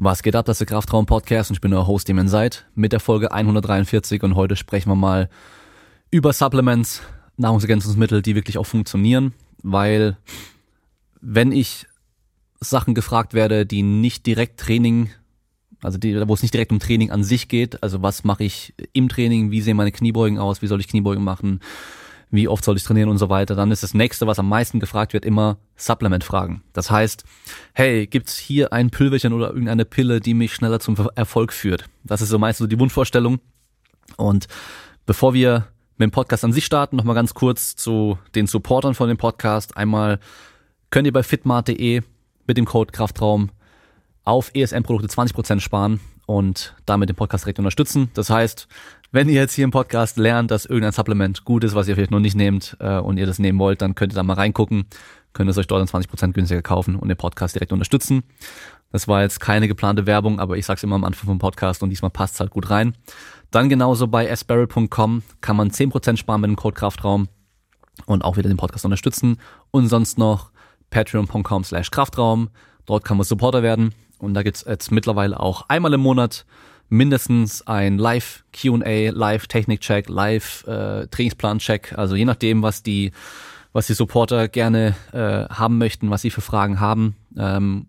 Was geht ab, das ist der Kraftraum Podcast und ich bin euer Host, dem ihr seid, mit der Folge 143 und heute sprechen wir mal über Supplements, Nahrungsergänzungsmittel, die wirklich auch funktionieren, weil wenn ich Sachen gefragt werde, die nicht direkt Training, also die, wo es nicht direkt um Training an sich geht, also was mache ich im Training, wie sehen meine Kniebeugen aus, wie soll ich Kniebeugen machen, wie oft soll ich trainieren und so weiter, dann ist das nächste, was am meisten gefragt wird, immer Supplement-Fragen. Das heißt, hey, gibt's hier ein Pülverchen oder irgendeine Pille, die mich schneller zum Erfolg führt? Das ist so meistens so die Wunschvorstellung. Und bevor wir mit dem Podcast an sich starten, nochmal ganz kurz zu den Supportern von dem Podcast. Einmal könnt ihr bei fitmart.de mit dem Code Kraftraum auf ESM-Produkte 20% sparen und damit den Podcast direkt unterstützen. Das heißt, wenn ihr jetzt hier im Podcast lernt, dass irgendein Supplement gut ist, was ihr vielleicht noch nicht nehmt äh, und ihr das nehmen wollt, dann könnt ihr da mal reingucken, könnt es euch dort dann 20% günstiger kaufen und den Podcast direkt unterstützen. Das war jetzt keine geplante Werbung, aber ich sag's immer am Anfang vom Podcast und diesmal passt's halt gut rein. Dann genauso bei sbarrel.com kann man 10% sparen mit dem Code Kraftraum und auch wieder den Podcast unterstützen. Und sonst noch patreon.com slash Kraftraum. Dort kann man Supporter werden. Und da gibt's jetzt mittlerweile auch einmal im Monat mindestens ein Live Q&A, Live äh, Trainingsplan-Check. Also je nachdem, was die, was die Supporter gerne äh, haben möchten, was sie für Fragen haben, ähm,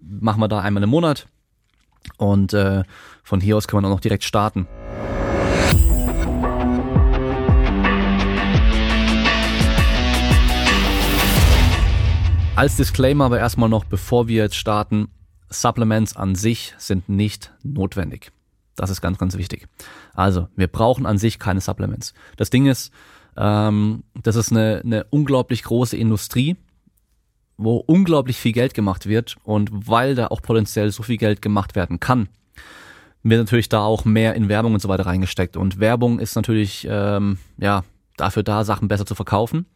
machen wir da einmal im Monat. Und äh, von hier aus kann man auch noch direkt starten. Als Disclaimer aber erstmal noch, bevor wir jetzt starten, Supplements an sich sind nicht notwendig. Das ist ganz, ganz wichtig. Also, wir brauchen an sich keine Supplements. Das Ding ist, ähm, das ist eine, eine unglaublich große Industrie, wo unglaublich viel Geld gemacht wird und weil da auch potenziell so viel Geld gemacht werden kann, wird natürlich da auch mehr in Werbung und so weiter reingesteckt. Und Werbung ist natürlich ähm, ja dafür da, Sachen besser zu verkaufen.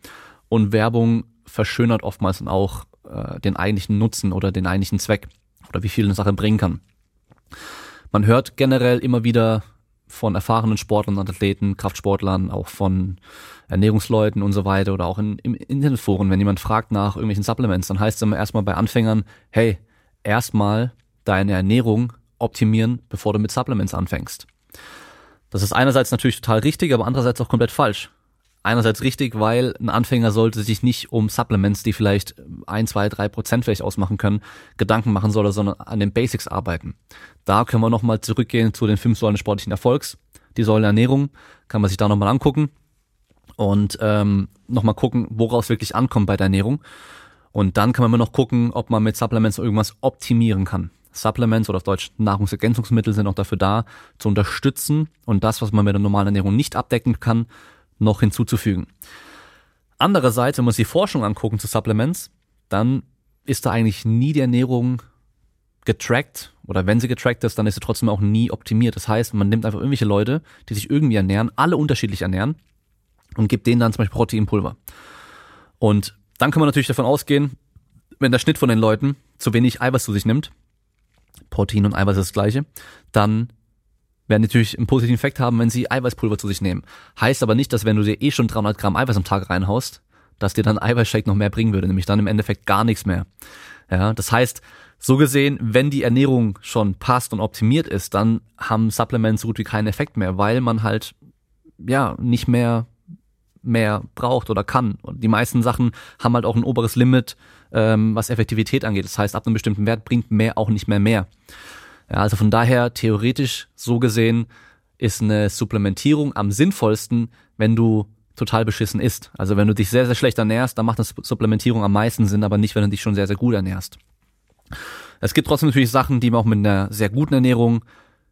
Und Werbung verschönert oftmals auch äh, den eigentlichen Nutzen oder den eigentlichen Zweck oder wie viel eine Sache bringen kann. Man hört generell immer wieder von erfahrenen Sportlern und Athleten, Kraftsportlern, auch von Ernährungsleuten und so weiter oder auch in, im Internetforen, wenn jemand fragt nach irgendwelchen Supplements, dann heißt es immer erstmal bei Anfängern, hey, erstmal deine Ernährung optimieren, bevor du mit Supplements anfängst. Das ist einerseits natürlich total richtig, aber andererseits auch komplett falsch einerseits richtig, weil ein Anfänger sollte sich nicht um Supplements, die vielleicht ein, zwei, drei Prozent vielleicht ausmachen können, Gedanken machen soll, sondern an den Basics arbeiten. Da können wir nochmal zurückgehen zu den fünf Säulen sportlichen Erfolgs. Die Säule Ernährung kann man sich da nochmal angucken und ähm, nochmal gucken, woraus wirklich ankommt bei der Ernährung. Und dann kann man immer noch gucken, ob man mit Supplements irgendwas optimieren kann. Supplements oder auf Deutsch Nahrungsergänzungsmittel sind auch dafür da, zu unterstützen und das, was man mit der normalen Ernährung nicht abdecken kann, noch hinzuzufügen. Andererseits, wenn wir uns die Forschung angucken zu Supplements, dann ist da eigentlich nie die Ernährung getrackt oder wenn sie getrackt ist, dann ist sie trotzdem auch nie optimiert. Das heißt, man nimmt einfach irgendwelche Leute, die sich irgendwie ernähren, alle unterschiedlich ernähren und gibt denen dann zum Beispiel Proteinpulver. Und dann kann man natürlich davon ausgehen, wenn der Schnitt von den Leuten zu wenig Eiweiß zu sich nimmt, Protein und Eiweiß ist das gleiche, dann werden natürlich einen positiven Effekt haben, wenn sie Eiweißpulver zu sich nehmen. Heißt aber nicht, dass wenn du dir eh schon 300 Gramm Eiweiß am Tag reinhaust, dass dir dann Eiweißshake noch mehr bringen würde, nämlich dann im Endeffekt gar nichts mehr. Ja, das heißt, so gesehen, wenn die Ernährung schon passt und optimiert ist, dann haben Supplements so gut wie keinen Effekt mehr, weil man halt ja nicht mehr mehr braucht oder kann. Und die meisten Sachen haben halt auch ein oberes Limit, ähm, was Effektivität angeht. Das heißt, ab einem bestimmten Wert bringt mehr auch nicht mehr mehr. Ja, also von daher theoretisch so gesehen ist eine Supplementierung am sinnvollsten, wenn du total beschissen isst. Also wenn du dich sehr, sehr schlecht ernährst, dann macht eine Supplementierung am meisten Sinn, aber nicht, wenn du dich schon sehr, sehr gut ernährst. Es gibt trotzdem natürlich Sachen, die man auch mit einer sehr guten Ernährung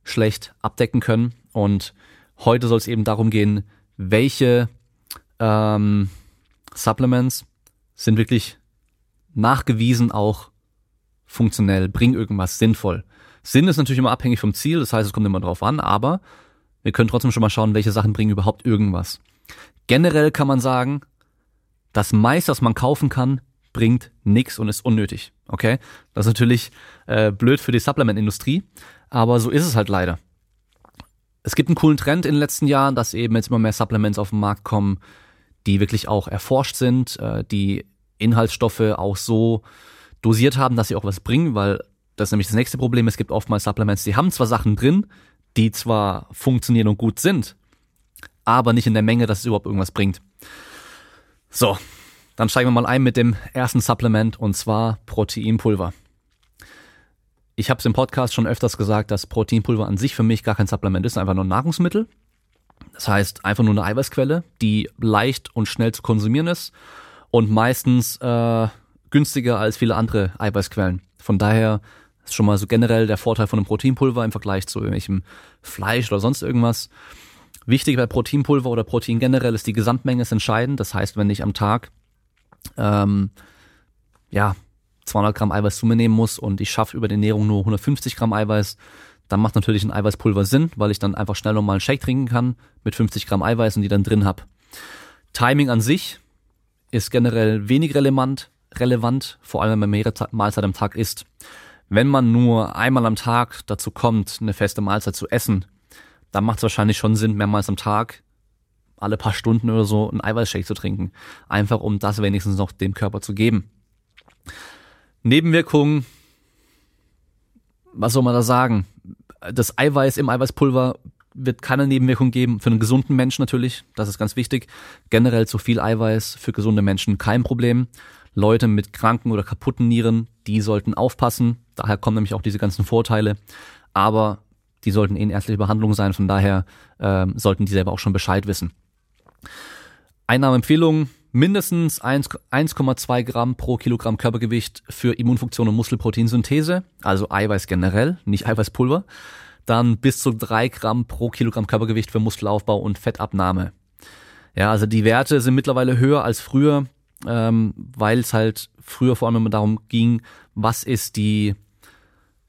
schlecht abdecken können. Und heute soll es eben darum gehen, welche ähm, Supplements sind wirklich nachgewiesen auch funktionell, bringen irgendwas sinnvoll. Sinn ist natürlich immer abhängig vom Ziel, das heißt, es kommt immer drauf an, aber wir können trotzdem schon mal schauen, welche Sachen bringen überhaupt irgendwas. Generell kann man sagen, das meiste, was man kaufen kann, bringt nix und ist unnötig. Okay? Das ist natürlich äh, blöd für die Supplement-Industrie, aber so ist es halt leider. Es gibt einen coolen Trend in den letzten Jahren, dass eben jetzt immer mehr Supplements auf den Markt kommen, die wirklich auch erforscht sind, äh, die Inhaltsstoffe auch so dosiert haben, dass sie auch was bringen, weil Das ist nämlich das nächste Problem. Es gibt oftmals Supplements, die haben zwar Sachen drin, die zwar funktionieren und gut sind, aber nicht in der Menge, dass es überhaupt irgendwas bringt. So, dann steigen wir mal ein mit dem ersten Supplement und zwar Proteinpulver. Ich habe es im Podcast schon öfters gesagt, dass Proteinpulver an sich für mich gar kein Supplement ist, einfach nur ein Nahrungsmittel. Das heißt einfach nur eine Eiweißquelle, die leicht und schnell zu konsumieren ist und meistens äh, günstiger als viele andere Eiweißquellen. Von daher ist schon mal so generell der Vorteil von einem Proteinpulver im Vergleich zu irgendwelchem Fleisch oder sonst irgendwas. Wichtig bei Proteinpulver oder Protein generell ist die Gesamtmenge ist entscheidend. Das heißt, wenn ich am Tag ähm, ja 200 Gramm Eiweiß zu mir nehmen muss und ich schaffe über die Ernährung nur 150 Gramm Eiweiß, dann macht natürlich ein Eiweißpulver Sinn, weil ich dann einfach schnell nochmal einen Shake trinken kann mit 50 Gramm Eiweiß und die dann drin hab. Timing an sich ist generell wenig relevant, relevant, vor allem wenn man mehrere Mahlzeiten am Tag isst. Wenn man nur einmal am Tag dazu kommt, eine feste Mahlzeit zu essen, dann macht es wahrscheinlich schon Sinn, mehrmals am Tag, alle paar Stunden oder so, einen Eiweißshake zu trinken. Einfach um das wenigstens noch dem Körper zu geben. Nebenwirkungen, was soll man da sagen? Das Eiweiß im Eiweißpulver wird keine Nebenwirkung geben. Für einen gesunden Menschen natürlich, das ist ganz wichtig. Generell zu viel Eiweiß für gesunde Menschen kein Problem. Leute mit kranken oder kaputten Nieren, die sollten aufpassen. Daher kommen nämlich auch diese ganzen Vorteile. Aber die sollten in ärztlicher Behandlung sein, von daher äh, sollten die selber auch schon Bescheid wissen. Einnahmeempfehlung, mindestens 1,2 Gramm pro Kilogramm Körpergewicht für Immunfunktion und Muskelproteinsynthese, also Eiweiß generell, nicht Eiweißpulver. Dann bis zu 3 Gramm pro Kilogramm Körpergewicht für Muskelaufbau und Fettabnahme. Ja, also die Werte sind mittlerweile höher als früher ähm, weil es halt früher vor allem immer darum ging, was ist die,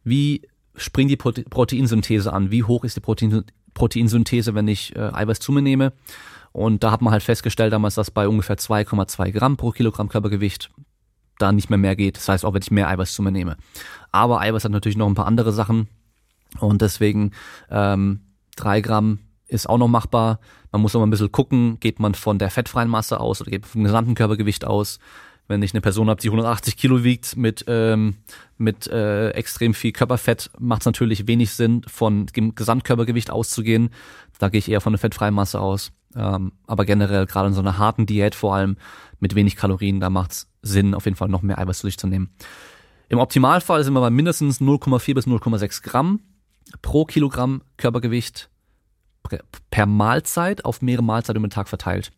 wie springt die Proteinsynthese an, wie hoch ist die Protein, Proteinsynthese, wenn ich äh, Eiweiß zu mir nehme. Und da hat man halt festgestellt damals, dass bei ungefähr 2,2 Gramm pro Kilogramm Körpergewicht da nicht mehr mehr geht. Das heißt, auch wenn ich mehr Eiweiß zu mir nehme. Aber Eiweiß hat natürlich noch ein paar andere Sachen. Und deswegen ähm, drei Gramm ist auch noch machbar. Man muss aber ein bisschen gucken, geht man von der fettfreien Masse aus oder geht man vom gesamten Körpergewicht aus. Wenn ich eine Person habe, die 180 Kilo wiegt mit, ähm, mit äh, extrem viel Körperfett, macht es natürlich wenig Sinn, von dem Gesamtkörpergewicht auszugehen. Da gehe ich eher von der fettfreien Masse aus. Ähm, aber generell, gerade in so einer harten Diät vor allem, mit wenig Kalorien, da macht es Sinn, auf jeden Fall noch mehr Eiweiß zu sich zu nehmen. Im Optimalfall sind wir bei mindestens 0,4 bis 0,6 Gramm pro Kilogramm Körpergewicht per Mahlzeit auf mehrere Mahlzeiten über den Tag verteilt.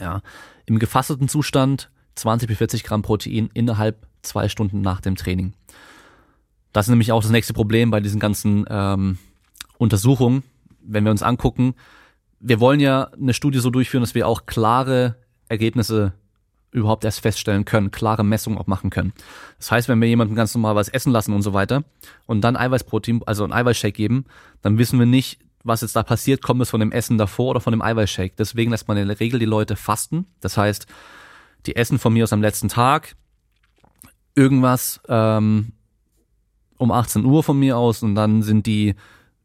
Ja. Im gefasseten Zustand 20 bis 40 Gramm Protein innerhalb zwei Stunden nach dem Training. Das ist nämlich auch das nächste Problem bei diesen ganzen ähm, Untersuchungen, wenn wir uns angucken. Wir wollen ja eine Studie so durchführen, dass wir auch klare Ergebnisse überhaupt erst feststellen können, klare Messungen auch machen können. Das heißt, wenn wir jemanden ganz normal was essen lassen und so weiter und dann Eiweißprotein, also ein Eiweißshake geben, dann wissen wir nicht, was jetzt da passiert, kommt es von dem Essen davor oder von dem Eiweißshake. Deswegen lässt man in der Regel die Leute fasten. Das heißt, die essen von mir aus am letzten Tag irgendwas ähm, um 18 Uhr von mir aus und dann sind die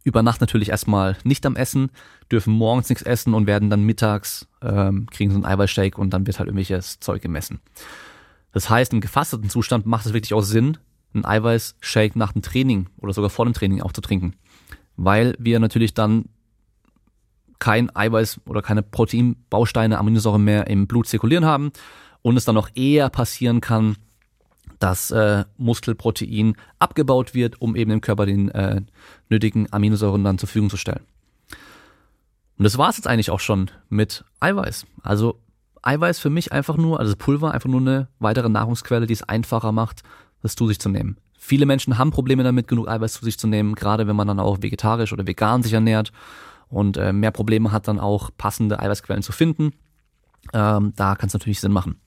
über Nacht natürlich erstmal nicht am Essen, dürfen morgens nichts essen und werden dann mittags, ähm, kriegen so einen Eiweißshake und dann wird halt irgendwelches Zeug gemessen. Das heißt, im gefasteten Zustand macht es wirklich auch Sinn, einen Eiweißshake nach dem Training oder sogar vor dem Training auch zu trinken weil wir natürlich dann kein Eiweiß oder keine Proteinbausteine, Aminosäuren mehr im Blut zirkulieren haben und es dann auch eher passieren kann, dass äh, Muskelprotein abgebaut wird, um eben dem Körper den äh, nötigen Aminosäuren dann zur Verfügung zu stellen. Und das war es jetzt eigentlich auch schon mit Eiweiß. Also Eiweiß für mich einfach nur, also Pulver einfach nur eine weitere Nahrungsquelle, die es einfacher macht, das zu sich zu nehmen. Viele Menschen haben Probleme damit, genug Eiweiß zu sich zu nehmen, gerade wenn man dann auch vegetarisch oder vegan sich ernährt und äh, mehr Probleme hat, dann auch passende Eiweißquellen zu finden. Ähm, da kann es natürlich Sinn machen.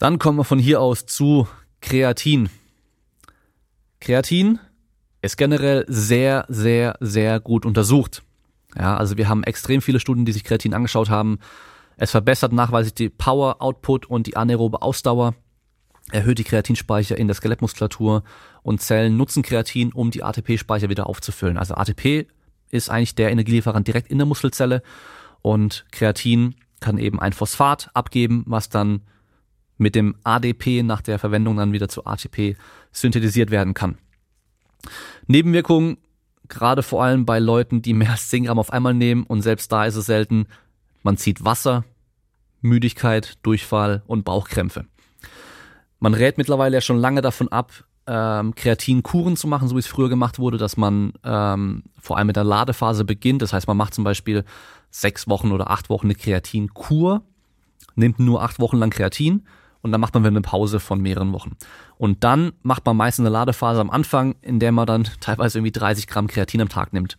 Dann kommen wir von hier aus zu Kreatin. Kreatin ist generell sehr, sehr, sehr gut untersucht. Ja, also wir haben extrem viele Studien, die sich Kreatin angeschaut haben. Es verbessert nachweislich die Power, Output und die anaerobe Ausdauer erhöht die Kreatinspeicher in der Skelettmuskulatur und Zellen nutzen Kreatin, um die ATP-Speicher wieder aufzufüllen. Also ATP ist eigentlich der Energielieferant direkt in der Muskelzelle und Kreatin kann eben ein Phosphat abgeben, was dann mit dem ADP nach der Verwendung dann wieder zu ATP synthetisiert werden kann. Nebenwirkungen, gerade vor allem bei Leuten, die mehr als 10 Gramm auf einmal nehmen und selbst da ist es selten, man zieht Wasser, Müdigkeit, Durchfall und Bauchkrämpfe. Man rät mittlerweile ja schon lange davon ab, ähm, Kreatinkuren zu machen, so wie es früher gemacht wurde, dass man ähm, vor allem mit der Ladephase beginnt. Das heißt, man macht zum Beispiel sechs Wochen oder acht Wochen eine Kreatinkur, nimmt nur acht Wochen lang Kreatin und dann macht man wieder eine Pause von mehreren Wochen. Und dann macht man meistens eine Ladephase am Anfang, in der man dann teilweise irgendwie 30 Gramm Kreatin am Tag nimmt.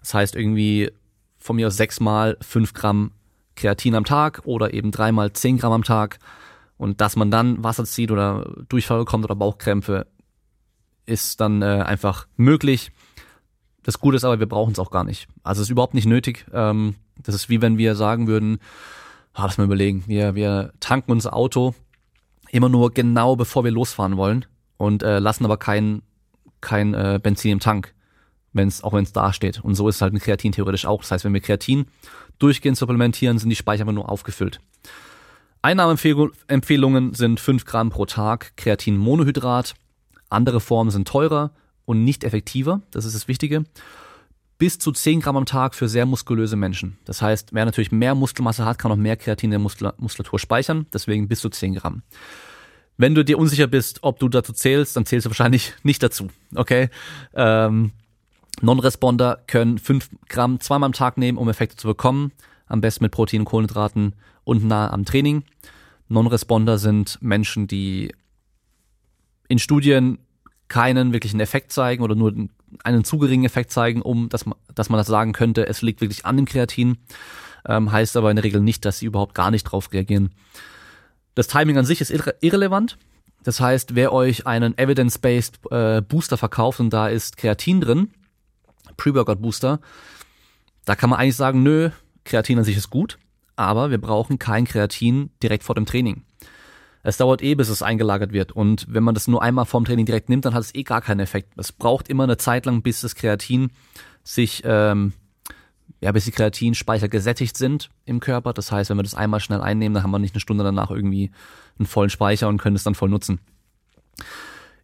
Das heißt irgendwie von mir aus sechsmal fünf Gramm Kreatin am Tag oder eben dreimal zehn Gramm am Tag. Und dass man dann Wasser zieht oder Durchfall bekommt oder Bauchkrämpfe, ist dann äh, einfach möglich. Das Gute ist aber, wir brauchen es auch gar nicht. Also es ist überhaupt nicht nötig. Ähm, das ist wie wenn wir sagen würden, ah, lass mal überlegen, wir, wir tanken unser Auto immer nur genau bevor wir losfahren wollen und äh, lassen aber kein, kein äh, Benzin im Tank, wenn's, auch wenn es da steht. Und so ist halt ein Kreatin theoretisch auch. Das heißt, wenn wir Kreatin durchgehend supplementieren, sind die Speicher immer nur aufgefüllt. Einnahmeempfehlungen sind 5 Gramm pro Tag Kreatinmonohydrat. Andere Formen sind teurer und nicht effektiver. Das ist das Wichtige bis zu 10 Gramm am Tag für sehr muskulöse Menschen. Das heißt, wer natürlich mehr Muskelmasse hat, kann auch mehr Kreatin in der Muskulatur speichern, deswegen bis zu 10 Gramm. Wenn du dir unsicher bist, ob du dazu zählst, dann zählst du wahrscheinlich nicht dazu. Okay? Ähm, Non-Responder können 5 Gramm zweimal am Tag nehmen, um Effekte zu bekommen. Am besten mit Protein und Kohlenhydraten und nah am Training. Non-Responder sind Menschen, die in Studien keinen wirklichen Effekt zeigen oder nur einen zu geringen Effekt zeigen, um dass man, dass man das sagen könnte, es liegt wirklich an dem Kreatin. Ähm, heißt aber in der Regel nicht, dass sie überhaupt gar nicht drauf reagieren. Das Timing an sich ist irre irrelevant. Das heißt, wer euch einen Evidence-Based äh, Booster verkauft und da ist Kreatin drin, Pre-Workout Booster, da kann man eigentlich sagen, nö, Kreatin an sich ist gut, aber wir brauchen kein Kreatin direkt vor dem Training. Es dauert eh, bis es eingelagert wird. Und wenn man das nur einmal vorm Training direkt nimmt, dann hat es eh gar keinen Effekt. Es braucht immer eine Zeit lang, bis das Kreatin sich, ähm, ja, bis die Kreatinspeicher gesättigt sind im Körper. Das heißt, wenn wir das einmal schnell einnehmen, dann haben wir nicht eine Stunde danach irgendwie einen vollen Speicher und können es dann voll nutzen.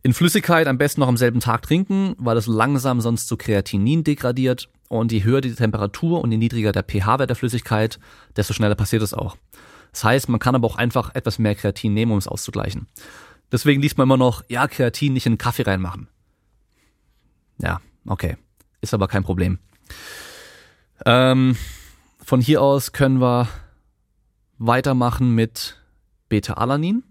In Flüssigkeit am besten noch am selben Tag trinken, weil es langsam sonst zu Kreatinin degradiert. Und je höher die Temperatur und je niedriger der pH-Wert der Flüssigkeit, desto schneller passiert es auch. Das heißt, man kann aber auch einfach etwas mehr Kreatin nehmen, um es auszugleichen. Deswegen liest man immer noch, ja, Kreatin nicht in den Kaffee reinmachen. Ja, okay. Ist aber kein Problem. Ähm, von hier aus können wir weitermachen mit Beta-Alanin.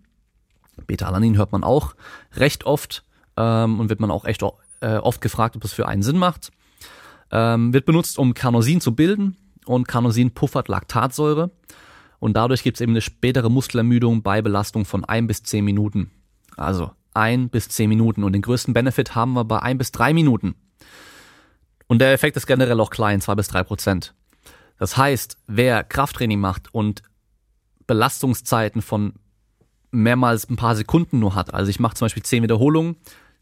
Beta-Alanin hört man auch recht oft ähm, und wird man auch echt äh, oft gefragt, ob es für einen Sinn macht. Ähm, wird benutzt, um Carnosin zu bilden und Carnosin puffert Laktatsäure und dadurch gibt es eben eine spätere Muskelermüdung bei Belastung von ein bis zehn Minuten. Also ein bis zehn Minuten. Und den größten Benefit haben wir bei ein bis drei Minuten. Und der Effekt ist generell auch klein, zwei bis drei Prozent. Das heißt, wer Krafttraining macht und Belastungszeiten von mehrmals ein paar Sekunden nur hat, also ich mache zum Beispiel zehn Wiederholungen,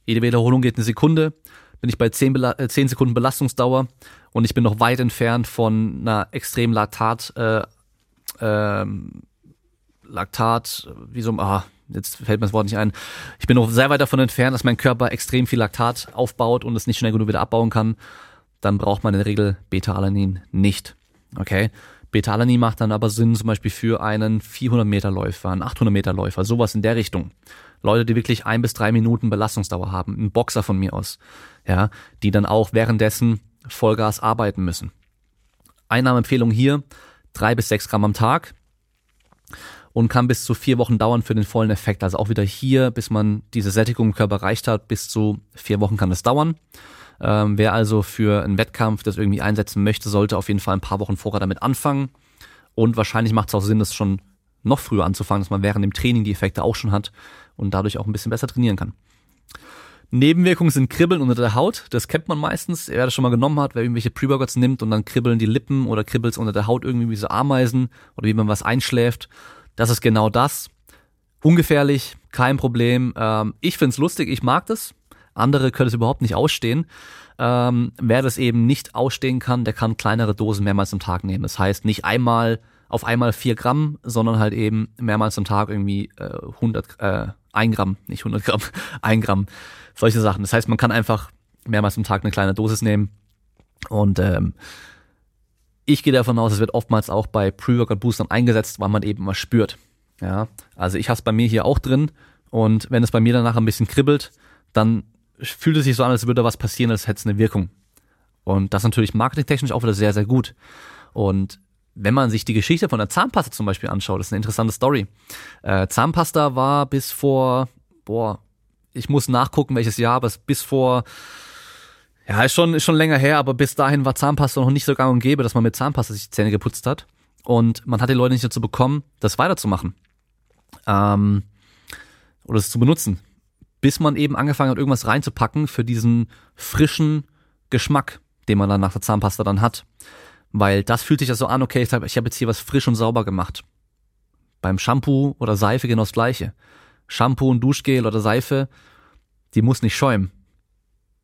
jede Wiederholung geht eine Sekunde, bin ich bei zehn, Bela äh, 10 Sekunden Belastungsdauer und ich bin noch weit entfernt von einer extrem Laktat äh, ähm, Laktat, wie so, ah, jetzt fällt mir das Wort nicht ein. Ich bin noch sehr weit davon entfernt, dass mein Körper extrem viel Laktat aufbaut und es nicht schnell genug wieder abbauen kann. Dann braucht man in der Regel Beta-Alanin nicht. Okay? Beta-Alanin macht dann aber Sinn zum Beispiel für einen 400 Meter Läufer, einen 800 Meter Läufer, sowas in der Richtung. Leute, die wirklich ein bis drei Minuten Belastungsdauer haben, ein Boxer von mir aus, ja, die dann auch währenddessen Vollgas arbeiten müssen. Einnahmeempfehlung hier, drei bis sechs Gramm am Tag und kann bis zu vier Wochen dauern für den vollen Effekt. Also auch wieder hier, bis man diese Sättigung im Körper erreicht hat, bis zu vier Wochen kann das dauern. Ähm, wer also für einen Wettkampf das irgendwie einsetzen möchte, sollte auf jeden Fall ein paar Wochen vorher damit anfangen. Und wahrscheinlich macht es auch Sinn, das schon noch früher anzufangen, dass man während dem Training die Effekte auch schon hat und dadurch auch ein bisschen besser trainieren kann. Nebenwirkungen sind Kribbeln unter der Haut. Das kennt man meistens. Wer das schon mal genommen hat, wer irgendwelche Pre-Workouts nimmt und dann kribbeln die Lippen oder kribbelt unter der Haut irgendwie wie so Ameisen oder wie man was einschläft. Das ist genau das. Ungefährlich, kein Problem. Ähm, ich find's lustig, ich mag das. Andere können es überhaupt nicht ausstehen. Ähm, wer das eben nicht ausstehen kann, der kann kleinere Dosen mehrmals am Tag nehmen. Das heißt, nicht einmal auf einmal vier Gramm, sondern halt eben mehrmals am Tag irgendwie äh, 100, äh, ein Gramm, nicht 100 Gramm, ein Gramm, solche Sachen. Das heißt, man kann einfach mehrmals am Tag eine kleine Dosis nehmen und ähm, ich gehe davon aus, es wird oftmals auch bei Pre-Workout-Boostern eingesetzt, weil man eben mal spürt. Ja, also ich habe es bei mir hier auch drin und wenn es bei mir danach ein bisschen kribbelt, dann fühlt es sich so an, als würde was passieren, als hätte es eine Wirkung. Und das ist natürlich marketingtechnisch auch wieder sehr, sehr gut. Und wenn man sich die Geschichte von der Zahnpasta zum Beispiel anschaut, das ist eine interessante Story. Äh, Zahnpasta war bis vor, boah, ich muss nachgucken, welches Jahr, aber bis vor ja, ist schon, ist schon länger her, aber bis dahin war Zahnpasta noch nicht so gang und gäbe, dass man mit Zahnpasta sich die Zähne geputzt hat. Und man hat die Leute nicht dazu bekommen, das weiterzumachen. Ähm, oder es zu benutzen. Bis man eben angefangen hat, irgendwas reinzupacken für diesen frischen Geschmack, den man dann nach der Zahnpasta dann hat. Weil das fühlt sich ja so an, okay, ich habe hab jetzt hier was frisch und sauber gemacht. Beim Shampoo oder Seife genau das gleiche. Shampoo und Duschgel oder Seife, die muss nicht schäumen.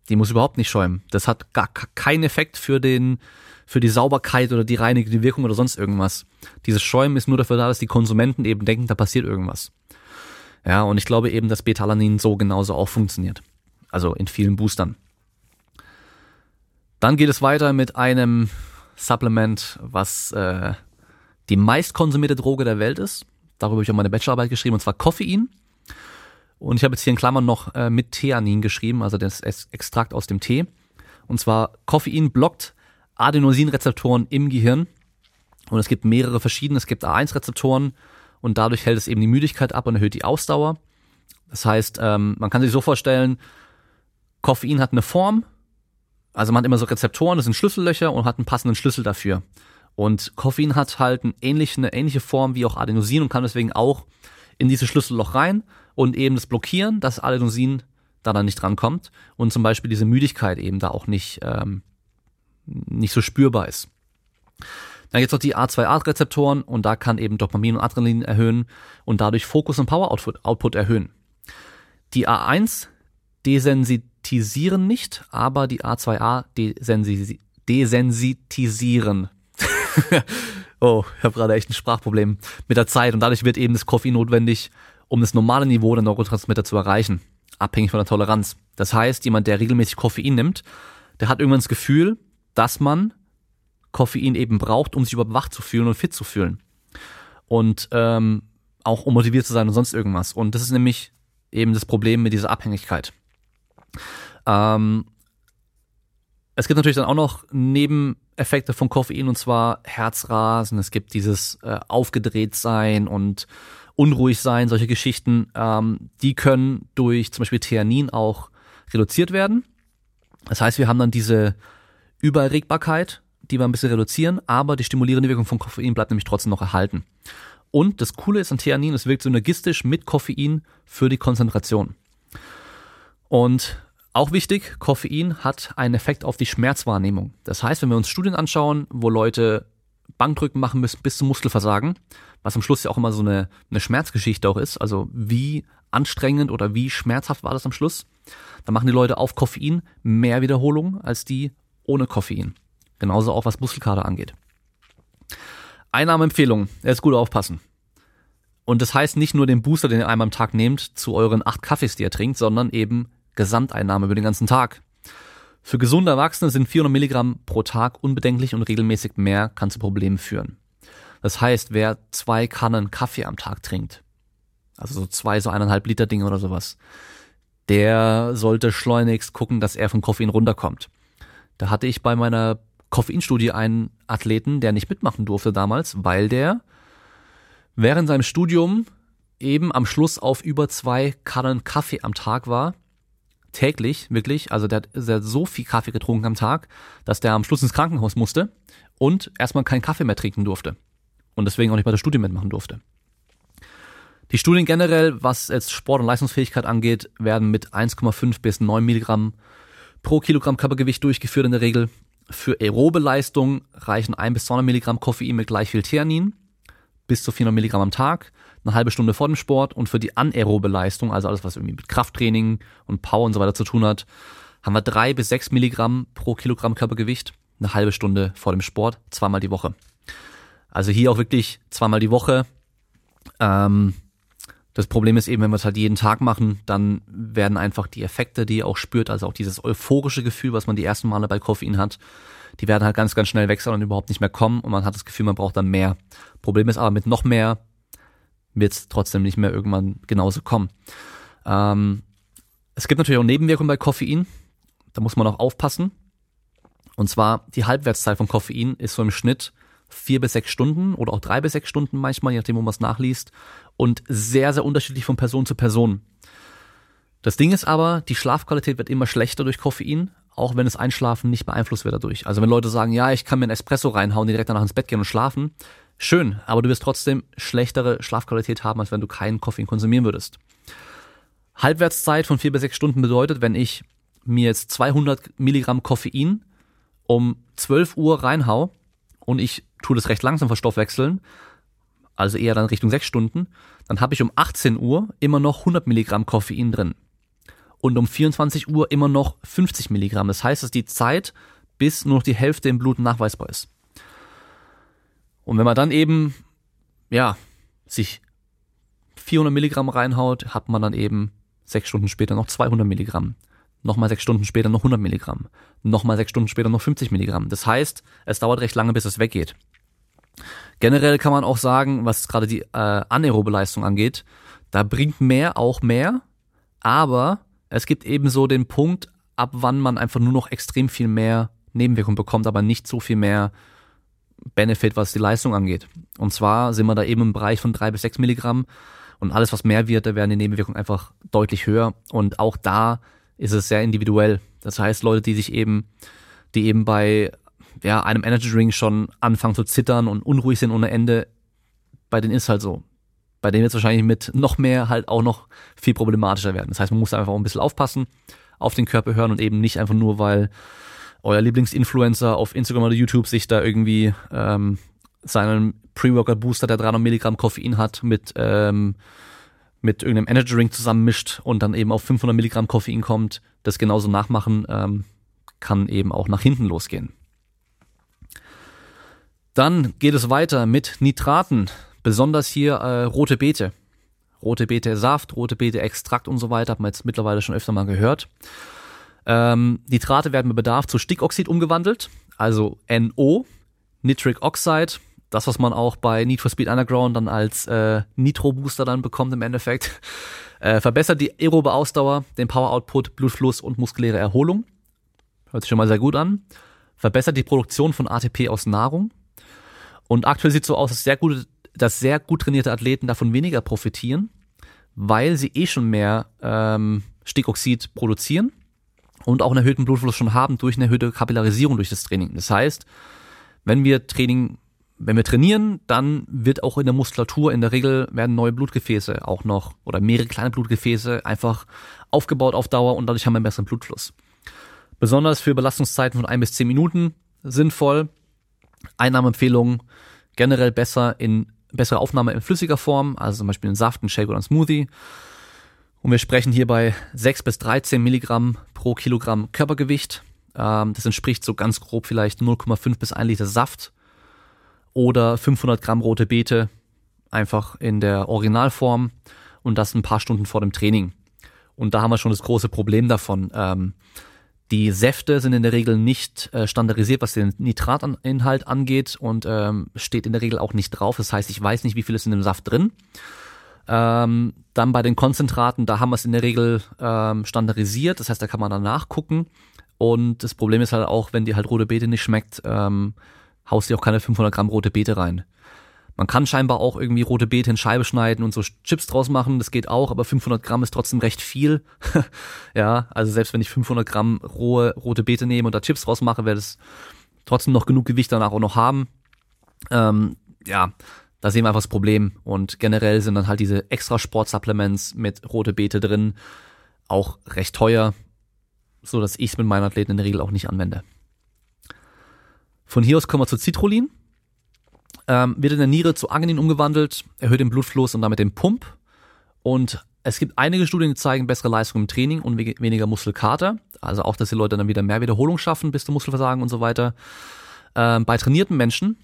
Die muss überhaupt nicht schäumen. Das hat gar keinen Effekt für den, für die Sauberkeit oder die reinigende Wirkung oder sonst irgendwas. Dieses Schäumen ist nur dafür da, dass die Konsumenten eben denken, da passiert irgendwas. Ja, und ich glaube eben, dass Betalanin so genauso auch funktioniert. Also in vielen Boostern. Dann geht es weiter mit einem Supplement, was äh, die meist konsumierte Droge der Welt ist. Darüber habe ich auch meine Bachelorarbeit geschrieben, und zwar Koffein. Und ich habe jetzt hier in Klammern noch äh, mit Theanin geschrieben, also das Extrakt aus dem Tee. Und zwar Koffein blockt Adenosinrezeptoren im Gehirn. Und es gibt mehrere verschiedene. Es gibt A1-Rezeptoren und dadurch hält es eben die Müdigkeit ab und erhöht die Ausdauer. Das heißt, ähm, man kann sich so vorstellen, Koffein hat eine Form, also man hat immer so Rezeptoren, das sind Schlüssellöcher und hat einen passenden Schlüssel dafür. Und Koffein hat halt eine ähnliche, eine ähnliche Form wie auch Adenosin und kann deswegen auch in dieses Schlüsselloch rein und eben das blockieren, dass Adenosin da dann nicht drankommt und zum Beispiel diese Müdigkeit eben da auch nicht, ähm, nicht so spürbar ist. Dann gibt es noch die A2A-Rezeptoren und da kann eben Dopamin und Adrenalin erhöhen und dadurch Fokus und Power Output, Output erhöhen. Die A1 desensitisieren nicht, aber die A2A desensitisieren. oh, ich habe gerade echt ein Sprachproblem mit der Zeit und dadurch wird eben das Koffein notwendig, um das normale Niveau der Neurotransmitter zu erreichen, abhängig von der Toleranz. Das heißt, jemand, der regelmäßig Koffein nimmt, der hat irgendwann das Gefühl, dass man Koffein eben braucht, um sich überhaupt wach zu fühlen und fit zu fühlen. Und ähm, auch um motiviert zu sein und sonst irgendwas. Und das ist nämlich eben das Problem mit dieser Abhängigkeit. Ähm, es gibt natürlich dann auch noch Nebeneffekte von Koffein und zwar Herzrasen. Es gibt dieses äh, Aufgedrehtsein und unruhig sein, solche Geschichten. Ähm, die können durch zum Beispiel Theanin auch reduziert werden. Das heißt, wir haben dann diese Übererregbarkeit, die wir ein bisschen reduzieren, aber die stimulierende Wirkung von Koffein bleibt nämlich trotzdem noch erhalten. Und das Coole ist an Theanin, es wirkt synergistisch mit Koffein für die Konzentration. Und auch wichtig, Koffein hat einen Effekt auf die Schmerzwahrnehmung. Das heißt, wenn wir uns Studien anschauen, wo Leute Bankdrücken machen müssen bis zum Muskelversagen, was am Schluss ja auch immer so eine, eine Schmerzgeschichte auch ist, also wie anstrengend oder wie schmerzhaft war das am Schluss, dann machen die Leute auf Koffein mehr Wiederholungen als die ohne Koffein. Genauso auch was Muskelkater angeht. Einnahmeempfehlung, jetzt gut aufpassen. Und das heißt nicht nur den Booster, den ihr einmal am Tag nehmt, zu euren acht Kaffees, die ihr trinkt, sondern eben Gesamteinnahme über den ganzen Tag. Für gesunde Erwachsene sind 400 Milligramm pro Tag unbedenklich und regelmäßig mehr kann zu Problemen führen. Das heißt, wer zwei Kannen Kaffee am Tag trinkt, also so zwei, so eineinhalb Liter Dinge oder sowas, der sollte schleunigst gucken, dass er von Koffein runterkommt. Da hatte ich bei meiner Koffeinstudie einen Athleten, der nicht mitmachen durfte damals, weil der während seinem Studium eben am Schluss auf über zwei Kannen Kaffee am Tag war. Täglich, wirklich. Also der der hat so viel Kaffee getrunken am Tag, dass der am Schluss ins Krankenhaus musste und erstmal keinen Kaffee mehr trinken durfte. Und deswegen auch nicht bei der Studie mitmachen durfte. Die Studien generell, was jetzt Sport und Leistungsfähigkeit angeht, werden mit 1,5 bis 9 Milligramm pro Kilogramm Körpergewicht durchgeführt in der Regel. Für aerobe Leistung reichen 1 bis 200 Milligramm Koffein mit gleich viel Theanin, bis zu 400 Milligramm am Tag, eine halbe Stunde vor dem Sport. Und für die anaerobe Leistung, also alles, was irgendwie mit Krafttraining und Power und so weiter zu tun hat, haben wir 3 bis 6 Milligramm pro Kilogramm Körpergewicht, eine halbe Stunde vor dem Sport, zweimal die Woche. Also hier auch wirklich zweimal die Woche. Ähm, das Problem ist eben, wenn wir es halt jeden Tag machen, dann werden einfach die Effekte, die ihr auch spürt, also auch dieses euphorische Gefühl, was man die ersten Male bei Koffein hat, die werden halt ganz, ganz schnell wechseln und überhaupt nicht mehr kommen und man hat das Gefühl, man braucht dann mehr. Problem ist aber mit noch mehr wird es trotzdem nicht mehr irgendwann genauso kommen. Ähm, es gibt natürlich auch Nebenwirkungen bei Koffein, da muss man auch aufpassen. Und zwar die Halbwertszeit von Koffein ist so im Schnitt vier bis sechs Stunden oder auch drei bis sechs Stunden manchmal, je nachdem, wo man es nachliest. Und sehr, sehr unterschiedlich von Person zu Person. Das Ding ist aber, die Schlafqualität wird immer schlechter durch Koffein, auch wenn das Einschlafen nicht beeinflusst wird dadurch. Also wenn Leute sagen, ja, ich kann mir einen Espresso reinhauen, direkt danach ins Bett gehen und schlafen, schön, aber du wirst trotzdem schlechtere Schlafqualität haben, als wenn du keinen Koffein konsumieren würdest. Halbwertszeit von vier bis sechs Stunden bedeutet, wenn ich mir jetzt 200 Milligramm Koffein um 12 Uhr reinhau und ich tue das recht langsam verstoffwechseln, also eher dann Richtung sechs Stunden, dann habe ich um 18 Uhr immer noch 100 Milligramm Koffein drin. Und um 24 Uhr immer noch 50 Milligramm. Das heißt, dass die Zeit bis nur noch die Hälfte im Blut nachweisbar ist. Und wenn man dann eben, ja, sich 400 Milligramm reinhaut, hat man dann eben sechs Stunden später noch 200 Milligramm. Nochmal sechs Stunden später noch 100 Milligramm. Nochmal sechs Stunden später noch 50 Milligramm. Das heißt, es dauert recht lange, bis es weggeht. Generell kann man auch sagen, was gerade die äh, anaerobe Leistung angeht, da bringt mehr auch mehr, aber es gibt eben so den Punkt, ab wann man einfach nur noch extrem viel mehr Nebenwirkung bekommt, aber nicht so viel mehr Benefit, was die Leistung angeht. Und zwar sind wir da eben im Bereich von drei bis sechs Milligramm und alles, was mehr wird, da werden die Nebenwirkungen einfach deutlich höher. Und auch da ist es sehr individuell. Das heißt, Leute, die sich eben, die eben bei ja, einem Energy Drink schon anfangen zu zittern und unruhig sind ohne Ende, bei denen ist halt so. Bei denen wird es wahrscheinlich mit noch mehr halt auch noch viel problematischer werden. Das heißt, man muss einfach auch ein bisschen aufpassen, auf den Körper hören und eben nicht einfach nur, weil euer Lieblingsinfluencer auf Instagram oder YouTube sich da irgendwie ähm, seinen Pre-Workout-Booster, der 300 Milligramm Koffein hat, mit ähm, mit irgendeinem Energy Drink zusammenmischt und dann eben auf 500 Milligramm Koffein kommt, das genauso nachmachen, ähm, kann eben auch nach hinten losgehen. Dann geht es weiter mit Nitraten, besonders hier äh, rote Beete. Rote Beete Saft, rote Beete Extrakt und so weiter, hat man jetzt mittlerweile schon öfter mal gehört. Ähm, Nitrate werden bei Bedarf zu Stickoxid umgewandelt, also NO, Nitric Oxide, das, was man auch bei Need for Speed Underground dann als äh, Nitro-Booster dann bekommt im Endeffekt. Äh, verbessert die aerobe Ausdauer, den Power-Output, Blutfluss und muskuläre Erholung. Hört sich schon mal sehr gut an. Verbessert die Produktion von ATP aus Nahrung. Und aktuell sieht es so aus, dass sehr, gut, dass sehr gut trainierte Athleten davon weniger profitieren, weil sie eh schon mehr ähm, Stickoxid produzieren und auch einen erhöhten Blutfluss schon haben durch eine erhöhte Kapillarisierung durch das Training. Das heißt, wenn wir Training wenn wir trainieren, dann wird auch in der Muskulatur in der Regel werden neue Blutgefäße auch noch oder mehrere kleine Blutgefäße einfach aufgebaut auf Dauer und dadurch haben wir einen besseren Blutfluss. Besonders für Belastungszeiten von ein bis zehn Minuten sinnvoll. Einnahmeempfehlungen generell besser in bessere Aufnahme in flüssiger Form, also zum Beispiel in Saft, in Shake oder in Smoothie. Und wir sprechen hier bei 6 bis 13 Milligramm pro Kilogramm Körpergewicht. Ähm, das entspricht so ganz grob vielleicht 0,5 bis 1 Liter Saft oder 500 Gramm rote Beete einfach in der Originalform und das ein paar Stunden vor dem Training. Und da haben wir schon das große Problem davon. Die Säfte sind in der Regel nicht äh, standardisiert, was den Nitratinhalt angeht und ähm, steht in der Regel auch nicht drauf. Das heißt, ich weiß nicht, wie viel ist in dem Saft drin. Ähm, dann bei den Konzentraten, da haben wir es in der Regel ähm, standardisiert. Das heißt, da kann man dann nachgucken. Und das Problem ist halt auch, wenn dir halt rote Beete nicht schmeckt, ähm, haust dir auch keine 500 Gramm rote Beete rein. Man kann scheinbar auch irgendwie rote Beete in Scheibe schneiden und so Chips draus machen, das geht auch, aber 500 Gramm ist trotzdem recht viel. ja, also selbst wenn ich 500 Gramm rohe rote Beete nehme und da Chips draus mache, werde es trotzdem noch genug Gewicht danach auch noch haben. Ähm, ja, da sehen wir einfach das Problem und generell sind dann halt diese extra Sportsupplements mit rote Beete drin auch recht teuer, so dass ich es mit meinen Athleten in der Regel auch nicht anwende. Von hier aus kommen wir zu Citrullin. Ähm, wird in der Niere zu Arginin umgewandelt, erhöht den Blutfluss und damit den Pump. Und es gibt einige Studien, die zeigen bessere Leistung im Training und weniger Muskelkater. Also auch, dass die Leute dann wieder mehr Wiederholung schaffen bis zum Muskelversagen und so weiter. Ähm, bei trainierten Menschen,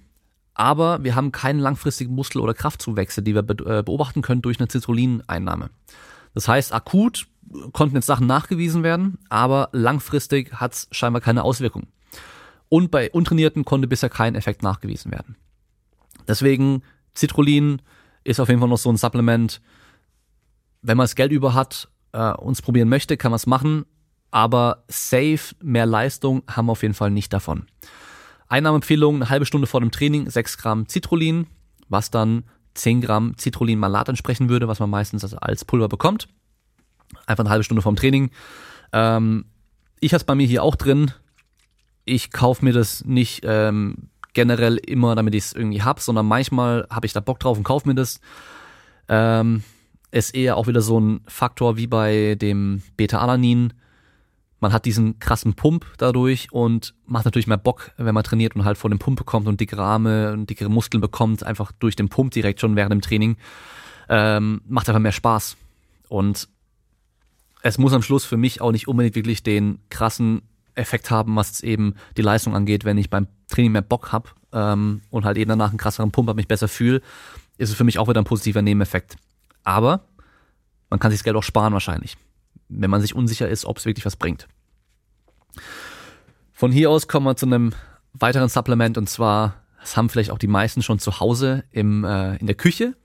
aber wir haben keinen langfristigen Muskel- oder Kraftzuwächse, die wir äh, beobachten können durch eine Citrullin-Einnahme. Das heißt, akut konnten jetzt Sachen nachgewiesen werden, aber langfristig hat es scheinbar keine Auswirkung. Und bei Untrainierten konnte bisher kein Effekt nachgewiesen werden. Deswegen Citrullin ist auf jeden Fall noch so ein Supplement. Wenn man das Geld über hat, äh, uns probieren möchte, kann man es machen. Aber safe, mehr Leistung haben wir auf jeden Fall nicht davon. Einnahmeempfehlung, eine halbe Stunde vor dem Training, 6 Gramm Citrullin, was dann 10 Gramm Citrullin-Malat entsprechen würde, was man meistens also als Pulver bekommt. Einfach eine halbe Stunde vorm Training. Ähm, ich habe es bei mir hier auch drin. Ich kaufe mir das nicht ähm, generell immer, damit ich es irgendwie hab, sondern manchmal habe ich da Bock drauf und kaufe mir das. Ähm, ist eher auch wieder so ein Faktor wie bei dem Beta-Alanin man hat diesen krassen Pump dadurch und macht natürlich mehr Bock, wenn man trainiert und halt vor dem Pump bekommt und dickere Arme und dickere Muskeln bekommt, einfach durch den Pump direkt schon während dem Training. Ähm, macht einfach mehr Spaß. Und es muss am Schluss für mich auch nicht unbedingt wirklich den krassen Effekt haben, was eben die Leistung angeht, wenn ich beim Training mehr Bock hab ähm, und halt eben danach einen krasseren Pump habe, mich besser fühle, ist es für mich auch wieder ein positiver Nebeneffekt. Aber man kann sich das Geld auch sparen wahrscheinlich wenn man sich unsicher ist, ob es wirklich was bringt. Von hier aus kommen wir zu einem weiteren Supplement und zwar, das haben vielleicht auch die meisten schon zu Hause im, äh, in der Küche,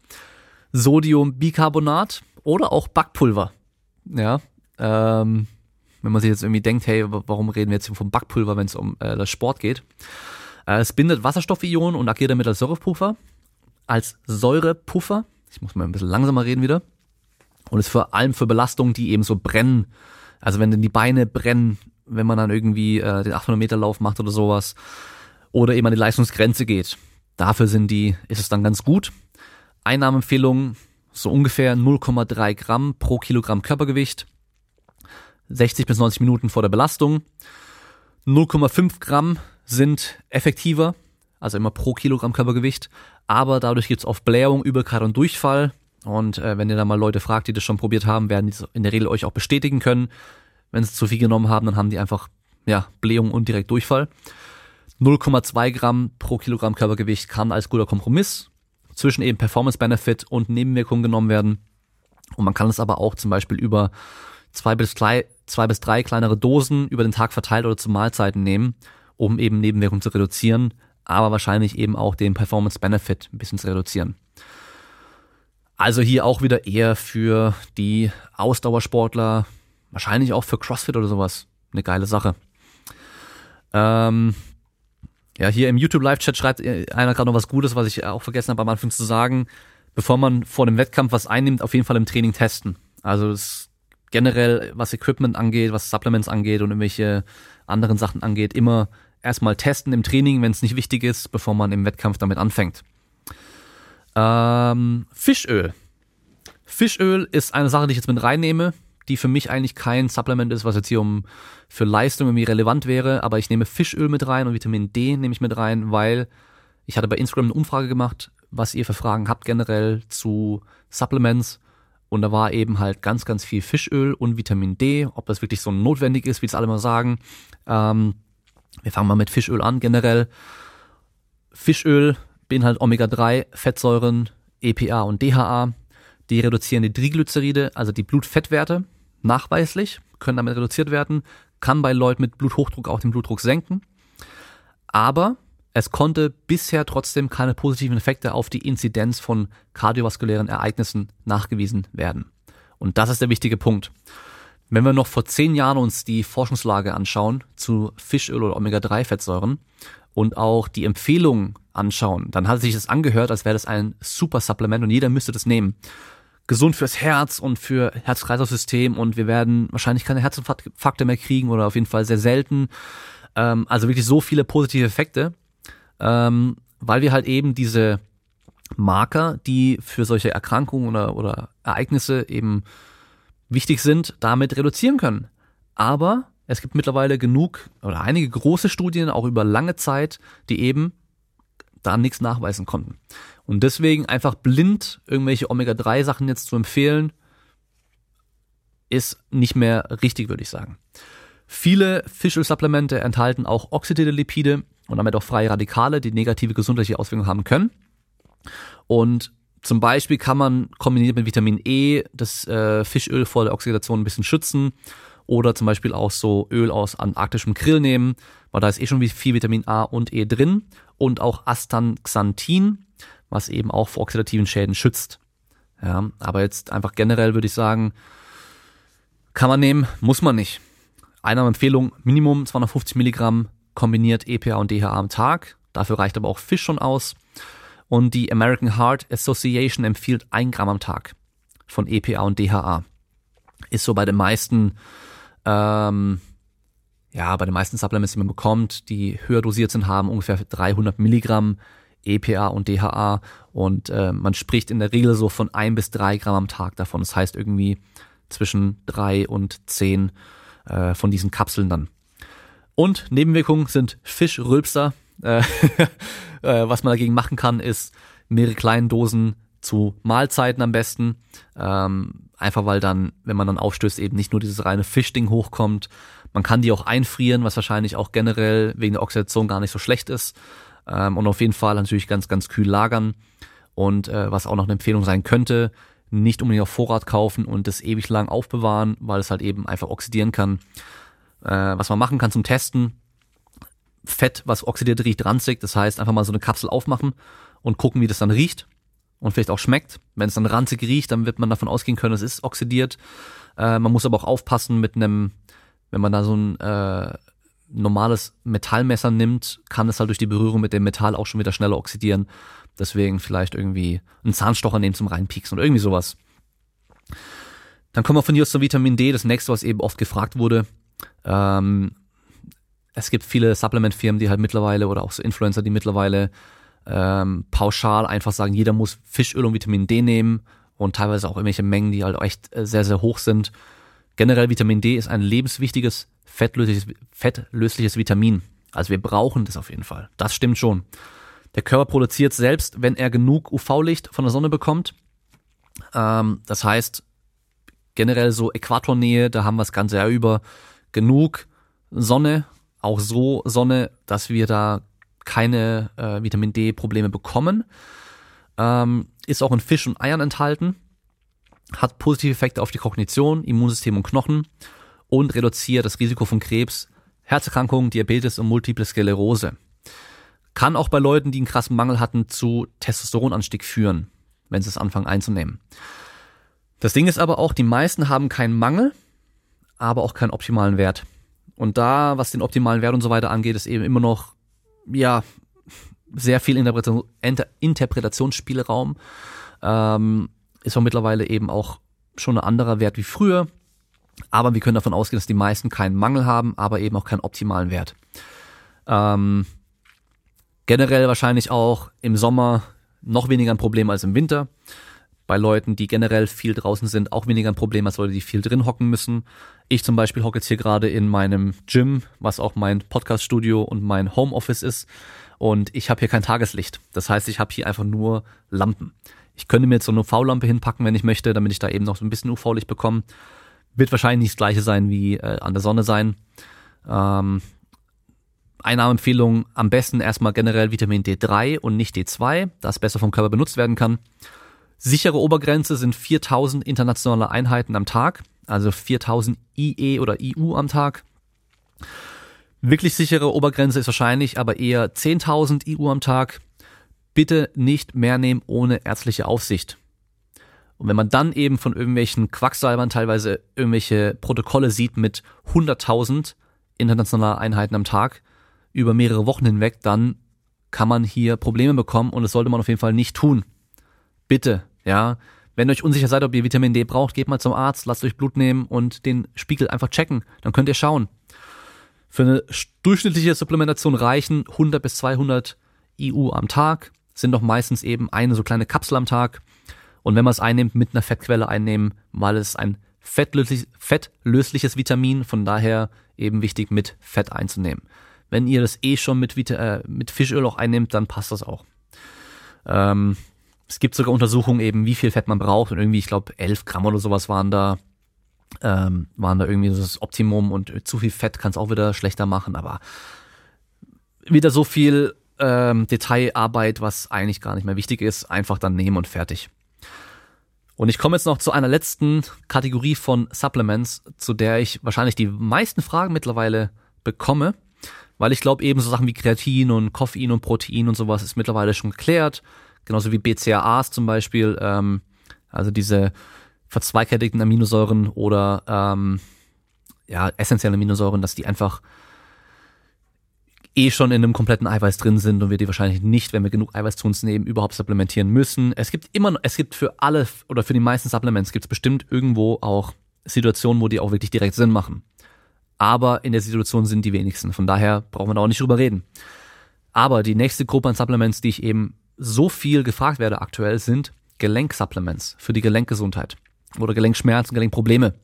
Sodiumbicarbonat oder auch Backpulver. Ja, ähm, wenn man sich jetzt irgendwie denkt, hey, warum reden wir jetzt vom Backpulver, wenn es um äh, das Sport geht? Äh, es bindet Wasserstoffionen und agiert damit als Säurepuffer, als Säurepuffer. Ich muss mal ein bisschen langsamer reden wieder und ist vor allem für Belastungen, die eben so brennen. Also wenn dann die Beine brennen, wenn man dann irgendwie äh, den 800 Meter Lauf macht oder sowas oder eben an die Leistungsgrenze geht. Dafür sind die, ist es dann ganz gut. Einnahmeempfehlung so ungefähr 0,3 Gramm pro Kilogramm Körpergewicht. 60 bis 90 Minuten vor der Belastung. 0,5 Gramm sind effektiver, also immer pro Kilogramm Körpergewicht, aber dadurch gibt's oft Blähung, Übelkeit und Durchfall. Und äh, wenn ihr da mal Leute fragt, die das schon probiert haben, werden die in der Regel euch auch bestätigen können. Wenn sie zu viel genommen haben, dann haben die einfach ja, Blähung und direkt Durchfall. 0,2 Gramm pro Kilogramm Körpergewicht kann als guter Kompromiss zwischen eben Performance Benefit und Nebenwirkungen genommen werden. Und man kann es aber auch zum Beispiel über zwei bis, drei, zwei bis drei kleinere Dosen über den Tag verteilt oder zu Mahlzeiten nehmen, um eben Nebenwirkungen zu reduzieren, aber wahrscheinlich eben auch den Performance Benefit ein bisschen zu reduzieren. Also hier auch wieder eher für die Ausdauersportler, wahrscheinlich auch für CrossFit oder sowas. Eine geile Sache. Ähm, ja, hier im YouTube Live-Chat schreibt einer gerade noch was Gutes, was ich auch vergessen habe am Anfang zu sagen. Bevor man vor dem Wettkampf was einnimmt, auf jeden Fall im Training testen. Also das generell, was Equipment angeht, was Supplements angeht und irgendwelche anderen Sachen angeht, immer erstmal testen im Training, wenn es nicht wichtig ist, bevor man im Wettkampf damit anfängt. Ähm, Fischöl. Fischöl ist eine Sache, die ich jetzt mit reinnehme, die für mich eigentlich kein Supplement ist, was jetzt hier um für Leistung irgendwie relevant wäre, aber ich nehme Fischöl mit rein und Vitamin D nehme ich mit rein, weil ich hatte bei Instagram eine Umfrage gemacht, was ihr für Fragen habt generell zu Supplements und da war eben halt ganz, ganz viel Fischöl und Vitamin D, ob das wirklich so notwendig ist, wie es alle mal sagen. Ähm, wir fangen mal mit Fischöl an generell. Fischöl beinhaltet Omega-3, Fettsäuren, EPA und DHA. Die reduzieren die Triglyceride, also die Blutfettwerte, nachweislich, können damit reduziert werden, kann bei Leuten mit Bluthochdruck auch den Blutdruck senken. Aber es konnte bisher trotzdem keine positiven Effekte auf die Inzidenz von kardiovaskulären Ereignissen nachgewiesen werden. Und das ist der wichtige Punkt. Wenn wir noch vor zehn Jahren uns die Forschungslage anschauen zu Fischöl oder Omega-3-Fettsäuren und auch die Empfehlungen anschauen, dann hat sich das angehört, als wäre das ein super Supplement und jeder müsste das nehmen. Gesund fürs Herz und für Herz-Kreislauf-System und wir werden wahrscheinlich keine Herzinfarkte mehr kriegen oder auf jeden Fall sehr selten. Ähm, also wirklich so viele positive Effekte, ähm, weil wir halt eben diese Marker, die für solche Erkrankungen oder, oder Ereignisse eben wichtig sind, damit reduzieren können. Aber es gibt mittlerweile genug oder einige große Studien, auch über lange Zeit, die eben da nichts nachweisen konnten. Und deswegen einfach blind irgendwelche Omega-3-Sachen jetzt zu empfehlen, ist nicht mehr richtig, würde ich sagen. Viele Fischölsupplemente enthalten auch oxidierte Lipide und damit auch freie Radikale, die negative gesundheitliche Auswirkungen haben können. Und zum Beispiel kann man kombiniert mit Vitamin E das äh, Fischöl vor der Oxidation ein bisschen schützen oder zum Beispiel auch so Öl aus antarktischem Krill nehmen, weil da ist eh schon viel Vitamin A und E drin und auch Astaxanthin, was eben auch vor oxidativen Schäden schützt. Ja, aber jetzt einfach generell würde ich sagen, kann man nehmen, muss man nicht. Einnahmeempfehlung Minimum 250 Milligramm kombiniert EPA und DHA am Tag. Dafür reicht aber auch Fisch schon aus. Und die American Heart Association empfiehlt ein Gramm am Tag von EPA und DHA. Ist so bei den meisten, ähm, ja, bei den meisten Supplements, die man bekommt, die höher dosiert sind, haben ungefähr 300 Milligramm EPA und DHA und äh, man spricht in der Regel so von ein bis drei Gramm am Tag davon. Das heißt irgendwie zwischen drei und zehn äh, von diesen Kapseln dann. Und Nebenwirkungen sind Fischrülpser. Äh, äh, was man dagegen machen kann, ist mehrere kleine Dosen zu Mahlzeiten am besten. Ähm, einfach weil dann, wenn man dann aufstößt, eben nicht nur dieses reine Fischding hochkommt. Man kann die auch einfrieren, was wahrscheinlich auch generell wegen der Oxidation gar nicht so schlecht ist. Ähm, und auf jeden Fall natürlich ganz, ganz kühl lagern. Und äh, was auch noch eine Empfehlung sein könnte, nicht unbedingt auf Vorrat kaufen und das ewig lang aufbewahren, weil es halt eben einfach oxidieren kann. Äh, was man machen kann zum Testen, Fett, was oxidiert, riecht ranzig. Das heißt, einfach mal so eine Kapsel aufmachen und gucken, wie das dann riecht und vielleicht auch schmeckt. Wenn es dann ranzig riecht, dann wird man davon ausgehen können, es ist oxidiert. Äh, man muss aber auch aufpassen mit einem, wenn man da so ein äh, normales Metallmesser nimmt, kann es halt durch die Berührung mit dem Metall auch schon wieder schneller oxidieren. Deswegen vielleicht irgendwie einen Zahnstocher nehmen zum reinpieksen oder irgendwie sowas. Dann kommen wir von hier aus zum Vitamin D, das nächste, was eben oft gefragt wurde. Ähm, es gibt viele Supplement-Firmen, die halt mittlerweile oder auch so Influencer, die mittlerweile ähm, pauschal einfach sagen, jeder muss Fischöl und Vitamin D nehmen und teilweise auch irgendwelche Mengen, die halt echt äh, sehr, sehr hoch sind. Generell Vitamin D ist ein lebenswichtiges fettlösliches, fettlösliches Vitamin. Also wir brauchen das auf jeden Fall. Das stimmt schon. Der Körper produziert selbst, wenn er genug UV-Licht von der Sonne bekommt. Ähm, das heißt, generell so Äquatornähe, da haben wir das ganze Jahr über genug Sonne, auch so Sonne, dass wir da keine äh, Vitamin D-Probleme bekommen. Ähm, ist auch in Fisch und Eiern enthalten, hat positive Effekte auf die Kognition, Immunsystem und Knochen und reduziert das Risiko von Krebs, Herzerkrankungen, Diabetes und Multiple Sklerose. Kann auch bei Leuten, die einen krassen Mangel hatten, zu Testosteronanstieg führen, wenn sie es anfangen einzunehmen. Das Ding ist aber auch, die meisten haben keinen Mangel, aber auch keinen optimalen Wert. Und da, was den optimalen Wert und so weiter angeht, ist eben immer noch, ja, sehr viel Interpretation, Interpretationsspielraum. Ähm, ist auch mittlerweile eben auch schon ein anderer Wert wie früher. Aber wir können davon ausgehen, dass die meisten keinen Mangel haben, aber eben auch keinen optimalen Wert. Ähm, Generell wahrscheinlich auch im Sommer noch weniger ein Problem als im Winter. Bei Leuten, die generell viel draußen sind, auch weniger ein Problem als Leute, die viel drin hocken müssen. Ich zum Beispiel hocke jetzt hier gerade in meinem Gym, was auch mein Podcaststudio und mein Homeoffice ist. Und ich habe hier kein Tageslicht. Das heißt, ich habe hier einfach nur Lampen. Ich könnte mir jetzt so eine UV-Lampe hinpacken, wenn ich möchte, damit ich da eben noch so ein bisschen UV-Licht bekomme. Wird wahrscheinlich nicht das gleiche sein wie äh, an der Sonne sein. Ähm, Einnahmeempfehlung am besten erstmal generell Vitamin D3 und nicht D2, das besser vom Körper benutzt werden kann. Sichere Obergrenze sind 4000 internationale Einheiten am Tag, also 4000 IE oder IU am Tag. Wirklich sichere Obergrenze ist wahrscheinlich aber eher 10.000 IU am Tag. Bitte nicht mehr nehmen ohne ärztliche Aufsicht. Und wenn man dann eben von irgendwelchen Quacksalbern teilweise irgendwelche Protokolle sieht mit 100.000 internationaler Einheiten am Tag, über mehrere Wochen hinweg, dann kann man hier Probleme bekommen und das sollte man auf jeden Fall nicht tun. Bitte, ja. Wenn ihr euch unsicher seid, ob ihr Vitamin D braucht, geht mal zum Arzt, lasst euch Blut nehmen und den Spiegel einfach checken. Dann könnt ihr schauen. Für eine durchschnittliche Supplementation reichen 100 bis 200 IU am Tag, sind doch meistens eben eine so kleine Kapsel am Tag. Und wenn man es einnimmt, mit einer Fettquelle einnehmen, weil es ein fettlöslich, fettlösliches Vitamin, von daher eben wichtig mit Fett einzunehmen. Wenn ihr das eh schon mit, äh, mit Fischöl auch einnimmt, dann passt das auch. Ähm, es gibt sogar Untersuchungen eben, wie viel Fett man braucht und irgendwie, ich glaube, 11 Gramm oder sowas waren da, ähm, waren da irgendwie das Optimum und zu viel Fett kann es auch wieder schlechter machen, aber wieder so viel ähm, Detailarbeit, was eigentlich gar nicht mehr wichtig ist, einfach dann nehmen und fertig. Und ich komme jetzt noch zu einer letzten Kategorie von Supplements, zu der ich wahrscheinlich die meisten Fragen mittlerweile bekomme, weil ich glaube eben so Sachen wie Kreatin und Koffein und Protein und sowas ist mittlerweile schon geklärt, genauso wie BCAAs zum Beispiel, ähm, also diese verzweigkettigen Aminosäuren oder ähm, ja essentielle Aminosäuren, dass die einfach eh schon in einem kompletten Eiweiß drin sind und wir die wahrscheinlich nicht, wenn wir genug Eiweiß zu uns nehmen, überhaupt supplementieren müssen. Es gibt immer, es gibt für alle oder für die meisten Supplements gibt es bestimmt irgendwo auch Situationen, wo die auch wirklich direkt Sinn machen. Aber in der Situation sind die wenigsten. Von daher brauchen wir da auch nicht drüber reden. Aber die nächste Gruppe an Supplements, die ich eben so viel gefragt werde aktuell, sind Gelenksupplements für die Gelenkgesundheit oder Gelenkschmerzen, Gelenkprobleme.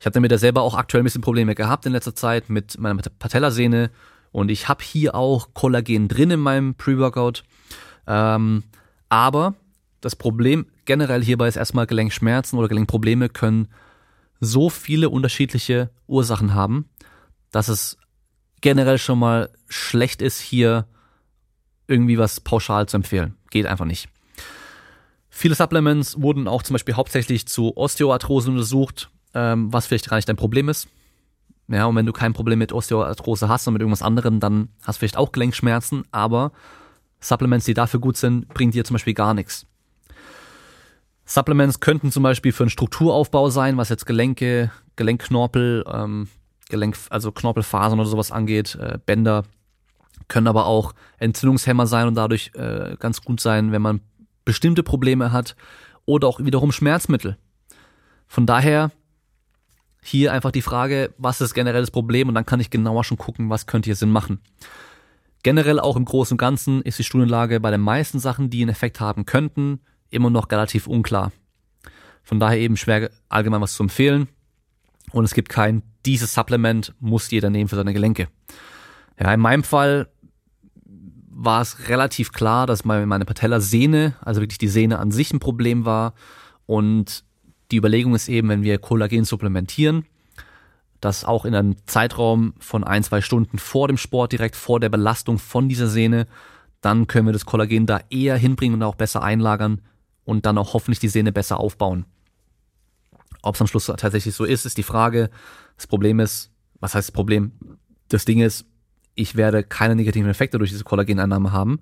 Ich hatte mit der selber auch aktuell ein bisschen Probleme gehabt in letzter Zeit mit meiner Patellasehne und ich habe hier auch Kollagen drin in meinem Pre-Workout. Ähm, aber das Problem generell hierbei ist erstmal Gelenkschmerzen oder Gelenkprobleme können so viele unterschiedliche Ursachen haben, dass es generell schon mal schlecht ist, hier irgendwie was pauschal zu empfehlen. Geht einfach nicht. Viele Supplements wurden auch zum Beispiel hauptsächlich zu Osteoarthrose untersucht, ähm, was vielleicht gar nicht dein Problem ist. Ja, und wenn du kein Problem mit Osteoarthrose hast und mit irgendwas anderem, dann hast du vielleicht auch Gelenkschmerzen, aber Supplements, die dafür gut sind, bringen dir zum Beispiel gar nichts. Supplements könnten zum Beispiel für einen Strukturaufbau sein, was jetzt Gelenke, Gelenkknorpel, ähm, Gelenk, also Knorpelfasern oder sowas angeht, äh, Bänder, können aber auch Entzündungshemmer sein und dadurch äh, ganz gut sein, wenn man bestimmte Probleme hat oder auch wiederum Schmerzmittel. Von daher hier einfach die Frage, was ist generell das Problem und dann kann ich genauer schon gucken, was könnte hier Sinn machen. Generell auch im Großen und Ganzen ist die Studienlage bei den meisten Sachen, die einen Effekt haben könnten, immer noch relativ unklar. Von daher eben schwer allgemein was zu empfehlen. Und es gibt kein, dieses Supplement muss jeder nehmen für seine Gelenke. Ja, in meinem Fall war es relativ klar, dass meine Patellasehne, also wirklich die Sehne an sich ein Problem war und die Überlegung ist eben, wenn wir Kollagen supplementieren, dass auch in einem Zeitraum von ein, zwei Stunden vor dem Sport, direkt vor der Belastung von dieser Sehne, dann können wir das Kollagen da eher hinbringen und auch besser einlagern und dann auch hoffentlich die Sehne besser aufbauen. Ob es am Schluss tatsächlich so ist, ist die Frage. Das Problem ist, was heißt das Problem? Das Ding ist, ich werde keine negativen Effekte durch diese Kollageneinnahme haben,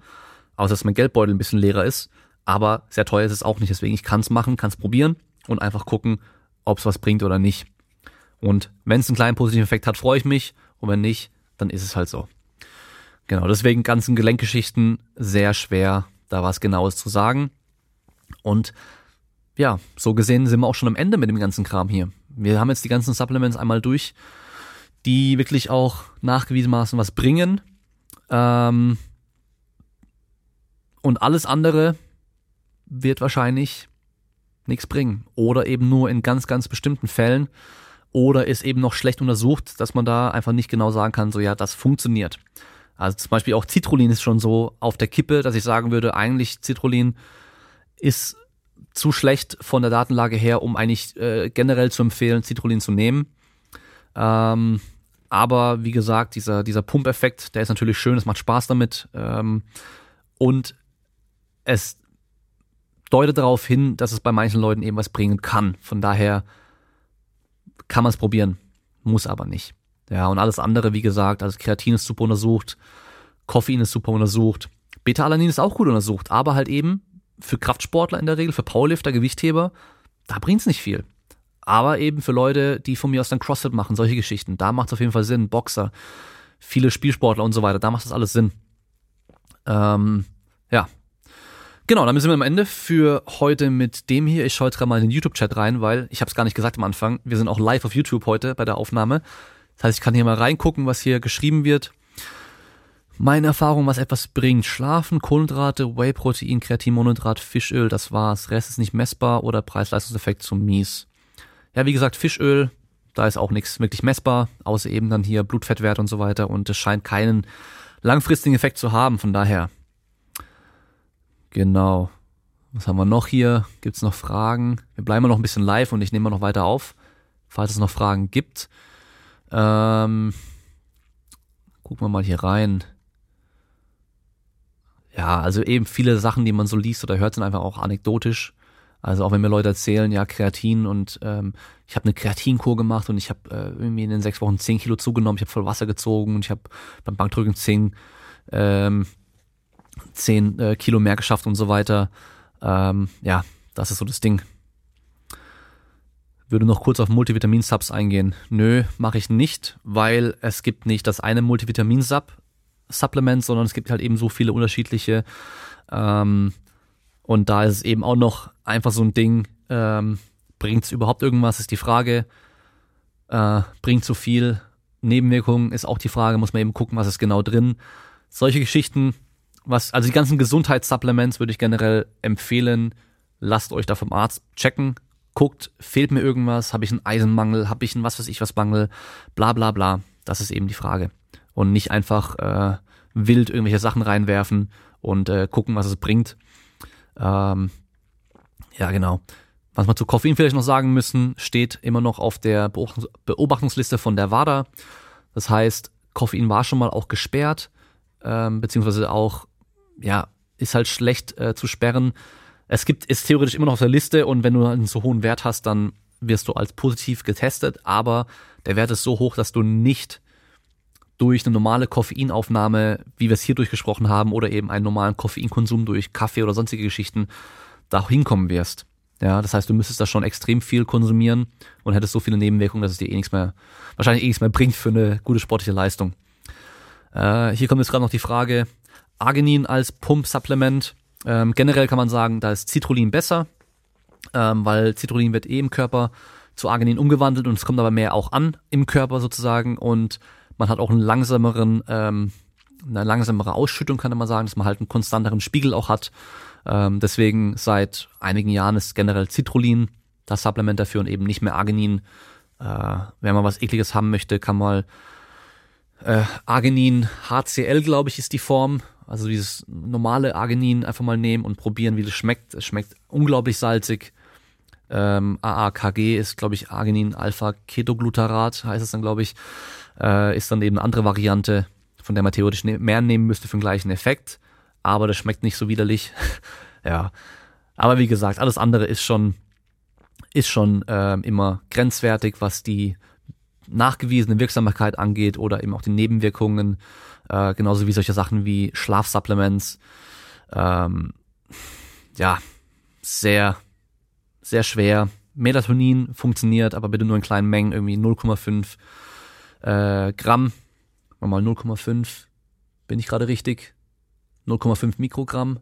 außer dass mein Geldbeutel ein bisschen leerer ist. Aber sehr teuer ist es auch nicht. Deswegen, ich kann es machen, kann es probieren und einfach gucken, ob es was bringt oder nicht. Und wenn es einen kleinen positiven Effekt hat, freue ich mich. Und wenn nicht, dann ist es halt so. Genau, deswegen ganzen Gelenkgeschichten sehr schwer, da was Genaues zu sagen. Und ja, so gesehen sind wir auch schon am Ende mit dem ganzen Kram hier. Wir haben jetzt die ganzen Supplements einmal durch, die wirklich auch nachgewiesenermaßen was bringen. Ähm, und alles andere wird wahrscheinlich nichts bringen. Oder eben nur in ganz, ganz bestimmten Fällen. Oder ist eben noch schlecht untersucht, dass man da einfach nicht genau sagen kann, so ja, das funktioniert. Also zum Beispiel auch Citrullin ist schon so auf der Kippe, dass ich sagen würde, eigentlich Citrullin ist zu schlecht von der Datenlage her, um eigentlich äh, generell zu empfehlen, Citrullin zu nehmen. Ähm, aber wie gesagt, dieser, dieser Pumpeffekt, der ist natürlich schön, es macht Spaß damit. Ähm, und es deutet darauf hin, dass es bei manchen Leuten eben was bringen kann. Von daher kann man es probieren, muss aber nicht. Ja, und alles andere, wie gesagt, also Kreatin ist super untersucht, Koffein ist super untersucht, Beta-Alanin ist auch gut untersucht, aber halt eben für Kraftsportler in der Regel, für Powerlifter, Gewichtheber, da bringt's nicht viel. Aber eben für Leute, die von mir aus dann CrossFit machen, solche Geschichten, da macht es auf jeden Fall Sinn. Boxer, viele Spielsportler und so weiter, da macht das alles Sinn. Ähm, ja, Genau, damit sind wir am Ende für heute mit dem hier. Ich schaue gerade mal in den YouTube-Chat rein, weil ich habe es gar nicht gesagt am Anfang. Wir sind auch live auf YouTube heute bei der Aufnahme. Das heißt, ich kann hier mal reingucken, was hier geschrieben wird. Meine Erfahrung, was etwas bringt. Schlafen, Kohlenhydrate, Whey-Protein, Kreatinmonohydrat, Fischöl, das war's. Rest ist nicht messbar oder Preis-Leistungseffekt zu mies. Ja, wie gesagt, Fischöl, da ist auch nichts wirklich messbar, außer eben dann hier Blutfettwert und so weiter. Und es scheint keinen langfristigen Effekt zu haben. Von daher, Genau. Was haben wir noch hier? Gibt es noch Fragen? Wir bleiben noch ein bisschen live und ich nehme noch weiter auf, falls es noch Fragen gibt. Ähm, gucken wir mal hier rein. ja, also eben viele Sachen, die man so liest oder hört, sind einfach auch anekdotisch. Also auch wenn mir Leute erzählen, ja, Kreatin und ähm, ich habe eine Kreatinkur gemacht und ich habe äh, irgendwie in den sechs Wochen zehn Kilo zugenommen, ich habe voll Wasser gezogen und ich habe beim Bankdrücken zehn, ähm, zehn äh, Kilo mehr geschafft und so weiter. Ähm, ja, das ist so das Ding. Würde noch kurz auf Multivitamin-Subs eingehen. Nö, mache ich nicht, weil es gibt nicht das eine Multivitamin-Sub, Supplement, sondern es gibt halt eben so viele unterschiedliche. Ähm, und da ist es eben auch noch einfach so ein Ding, ähm, bringt es überhaupt irgendwas, ist die Frage. Äh, bringt zu viel Nebenwirkungen, ist auch die Frage, muss man eben gucken, was ist genau drin. Solche Geschichten, was, also die ganzen Gesundheitssupplements würde ich generell empfehlen, lasst euch da vom Arzt checken, guckt, fehlt mir irgendwas, habe ich einen Eisenmangel, habe ich einen was weiß ich was Mangel, bla bla bla. Das ist eben die Frage. Und nicht einfach äh, wild irgendwelche Sachen reinwerfen und äh, gucken, was es bringt. Ähm, ja, genau. Was wir zu Koffein vielleicht noch sagen müssen, steht immer noch auf der Beobachtungsliste von der WADA. Das heißt, Koffein war schon mal auch gesperrt, ähm, beziehungsweise auch, ja, ist halt schlecht äh, zu sperren. Es gibt, ist theoretisch immer noch auf der Liste und wenn du einen so hohen Wert hast, dann wirst du als positiv getestet, aber der Wert ist so hoch, dass du nicht durch eine normale Koffeinaufnahme, wie wir es hier durchgesprochen haben, oder eben einen normalen Koffeinkonsum durch Kaffee oder sonstige Geschichten, da hinkommen wirst. Ja, das heißt, du müsstest da schon extrem viel konsumieren und hättest so viele Nebenwirkungen, dass es dir eh nichts mehr, wahrscheinlich eh nichts mehr bringt für eine gute sportliche Leistung. Äh, hier kommt jetzt gerade noch die Frage, Arginin als Pump-Supplement. Ähm, generell kann man sagen, da ist Citrullin besser, ähm, weil Citrullin wird eh im Körper zu Arginin umgewandelt und es kommt aber mehr auch an im Körper sozusagen und man hat auch einen langsameren, ähm, eine langsamere Ausschüttung, kann man sagen, dass man halt einen konstanteren Spiegel auch hat. Ähm, deswegen seit einigen Jahren ist generell Citrullin das Supplement dafür und eben nicht mehr Arginin. Äh, wenn man was ekliges haben möchte, kann man äh, Arginin HCl, glaube ich, ist die Form. Also dieses normale Arginin einfach mal nehmen und probieren, wie das schmeckt. Es schmeckt unglaublich salzig. Ähm, AAKG ist, glaube ich, Arginin Alpha Ketoglutarat, heißt es dann, glaube ich äh, ist dann eben eine andere Variante, von der man theoretisch ne-, mehr nehmen müsste für den gleichen Effekt. Aber das schmeckt nicht so widerlich. ja. Aber wie gesagt, alles andere ist schon, ist schon äh, immer grenzwertig, was die nachgewiesene Wirksamkeit angeht oder eben auch die Nebenwirkungen, äh, genauso wie solche Sachen wie Schlafsupplements. Ähm, ja, sehr, sehr schwer. Melatonin funktioniert, aber bitte nur in kleinen Mengen, irgendwie 0,5 äh, Gramm, mal 0,5, bin ich gerade richtig? 0,5 Mikrogramm.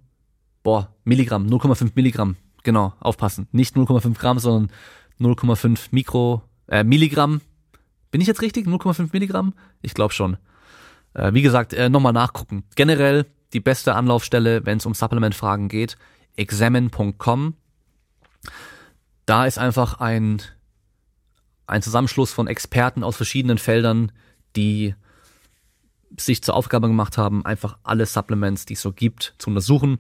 Boah, Milligramm, 0,5 Milligramm. Genau, aufpassen. Nicht 0,5 Gramm, sondern 0,5 Mikro, äh, Milligramm. Bin ich jetzt richtig? 0,5 Milligramm? Ich glaube schon. Äh, wie gesagt, äh, nochmal nachgucken. Generell die beste Anlaufstelle, wenn es um Supplement-Fragen geht, examine.com. Da ist einfach ein ein Zusammenschluss von Experten aus verschiedenen Feldern, die sich zur Aufgabe gemacht haben, einfach alle Supplements, die es so gibt, zu untersuchen,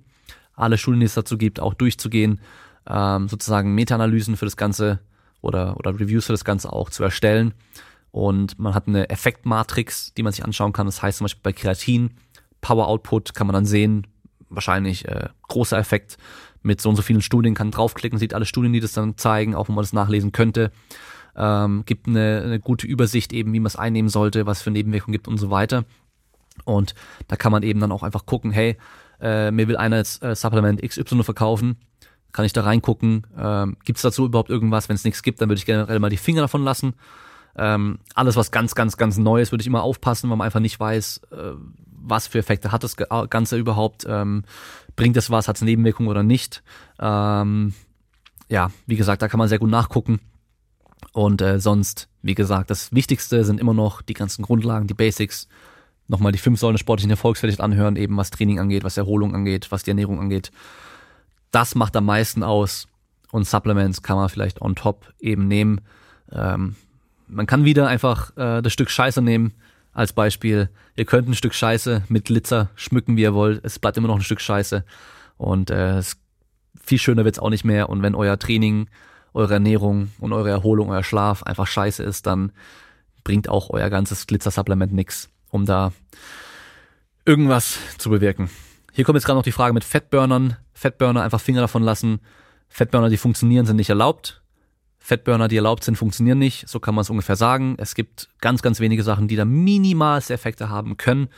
alle Studien, die es dazu gibt, auch durchzugehen, ähm, sozusagen Meta-Analysen für das Ganze oder, oder Reviews für das Ganze auch zu erstellen. Und man hat eine Effektmatrix, die man sich anschauen kann. Das heißt zum Beispiel bei Kreatin, Power Output kann man dann sehen, wahrscheinlich äh, großer Effekt mit so und so vielen Studien, kann draufklicken, sieht alle Studien, die das dann zeigen, auch wo man das nachlesen könnte ähm, gibt eine, eine gute Übersicht eben, wie man es einnehmen sollte, was für Nebenwirkungen gibt und so weiter. Und da kann man eben dann auch einfach gucken, hey, äh, mir will einer jetzt äh, Supplement XY verkaufen, kann ich da reingucken, ähm, gibt es dazu überhaupt irgendwas? Wenn es nichts gibt, dann würde ich generell mal die Finger davon lassen. Ähm, alles, was ganz, ganz, ganz Neues, würde ich immer aufpassen, weil man einfach nicht weiß, äh, was für Effekte hat das Ganze überhaupt, ähm, bringt es was, hat es Nebenwirkungen oder nicht. Ähm, ja, wie gesagt, da kann man sehr gut nachgucken. Und äh, sonst, wie gesagt, das Wichtigste sind immer noch die ganzen Grundlagen, die Basics. Nochmal die fünf Säulen des sportlichen Erfolgs vielleicht anhören, eben was Training angeht, was Erholung angeht, was die Ernährung angeht. Das macht am meisten aus. Und Supplements kann man vielleicht on top eben nehmen. Ähm, man kann wieder einfach äh, das Stück Scheiße nehmen als Beispiel. Ihr könnt ein Stück Scheiße mit Glitzer schmücken, wie ihr wollt. Es bleibt immer noch ein Stück Scheiße. Und äh, es, viel schöner wird's auch nicht mehr. Und wenn euer Training eure Ernährung und eure Erholung, euer Schlaf einfach scheiße ist, dann bringt auch euer ganzes Glitzer-Supplement nix, um da irgendwas zu bewirken. Hier kommt jetzt gerade noch die Frage mit Fettburnern. Fettburner einfach Finger davon lassen. Fettburner, die funktionieren, sind nicht erlaubt. Fettburner, die erlaubt sind, funktionieren nicht. So kann man es ungefähr sagen. Es gibt ganz, ganz wenige Sachen, die da minimalste Effekte haben können.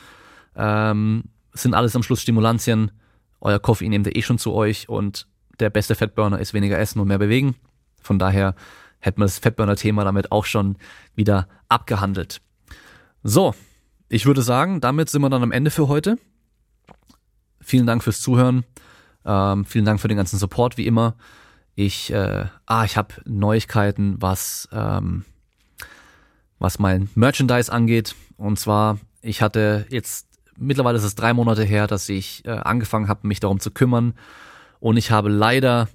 Ähm, sind alles am Schluss Stimulantien. Euer Koffein nehmt ihr eh schon zu euch und der beste Fettburner ist weniger essen und mehr bewegen. Von daher hätten wir das Fettburner-Thema damit auch schon wieder abgehandelt. So, ich würde sagen, damit sind wir dann am Ende für heute. Vielen Dank fürs Zuhören. Ähm, vielen Dank für den ganzen Support, wie immer. Ich, äh, ah, ich habe Neuigkeiten, was, ähm, was mein Merchandise angeht. Und zwar, ich hatte jetzt, mittlerweile ist es drei Monate her, dass ich äh, angefangen habe, mich darum zu kümmern. Und ich habe leider,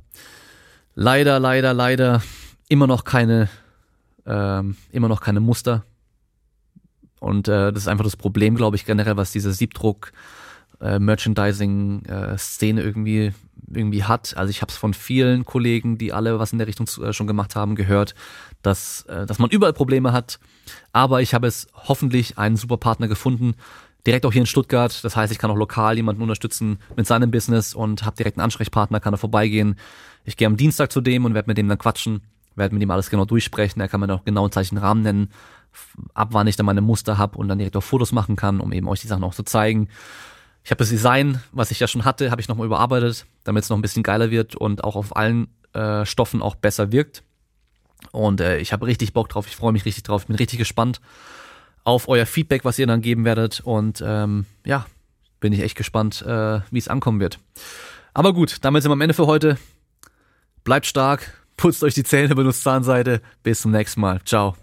leider, leider, leider immer noch keine, ähm, immer noch keine Muster. Und äh, das ist einfach das Problem, glaube ich, generell, was diese Siebdruck äh, Merchandising-Szene äh, irgendwie irgendwie hat. Also ich habe es von vielen Kollegen, die alle was in der Richtung äh, schon gemacht haben, gehört, dass, äh, dass man überall Probleme hat. Aber ich habe es hoffentlich einen super Partner gefunden, direkt auch hier in Stuttgart. Das heißt, ich kann auch lokal jemanden unterstützen mit seinem Business und habe direkt einen Ansprechpartner, kann er vorbeigehen. Ich gehe am Dienstag zu dem und werde mit dem dann quatschen, werde mit ihm alles genau durchsprechen. Er kann mir dann auch genau Zeichen Rahmen nennen, ab wann ich dann meine Muster habe und dann direkt auch Fotos machen kann, um eben euch die Sachen auch zu zeigen. Ich habe das Design, was ich ja schon hatte, habe ich nochmal überarbeitet, damit es noch ein bisschen geiler wird und auch auf allen äh, Stoffen auch besser wirkt. Und äh, ich habe richtig Bock drauf, ich freue mich richtig drauf, ich bin richtig gespannt auf euer Feedback, was ihr dann geben werdet. Und ähm, ja, bin ich echt gespannt, äh, wie es ankommen wird. Aber gut, damit sind wir am Ende für heute. Bleibt stark, putzt euch die Zähne, benutzt Zahnseide. Bis zum nächsten Mal. Ciao.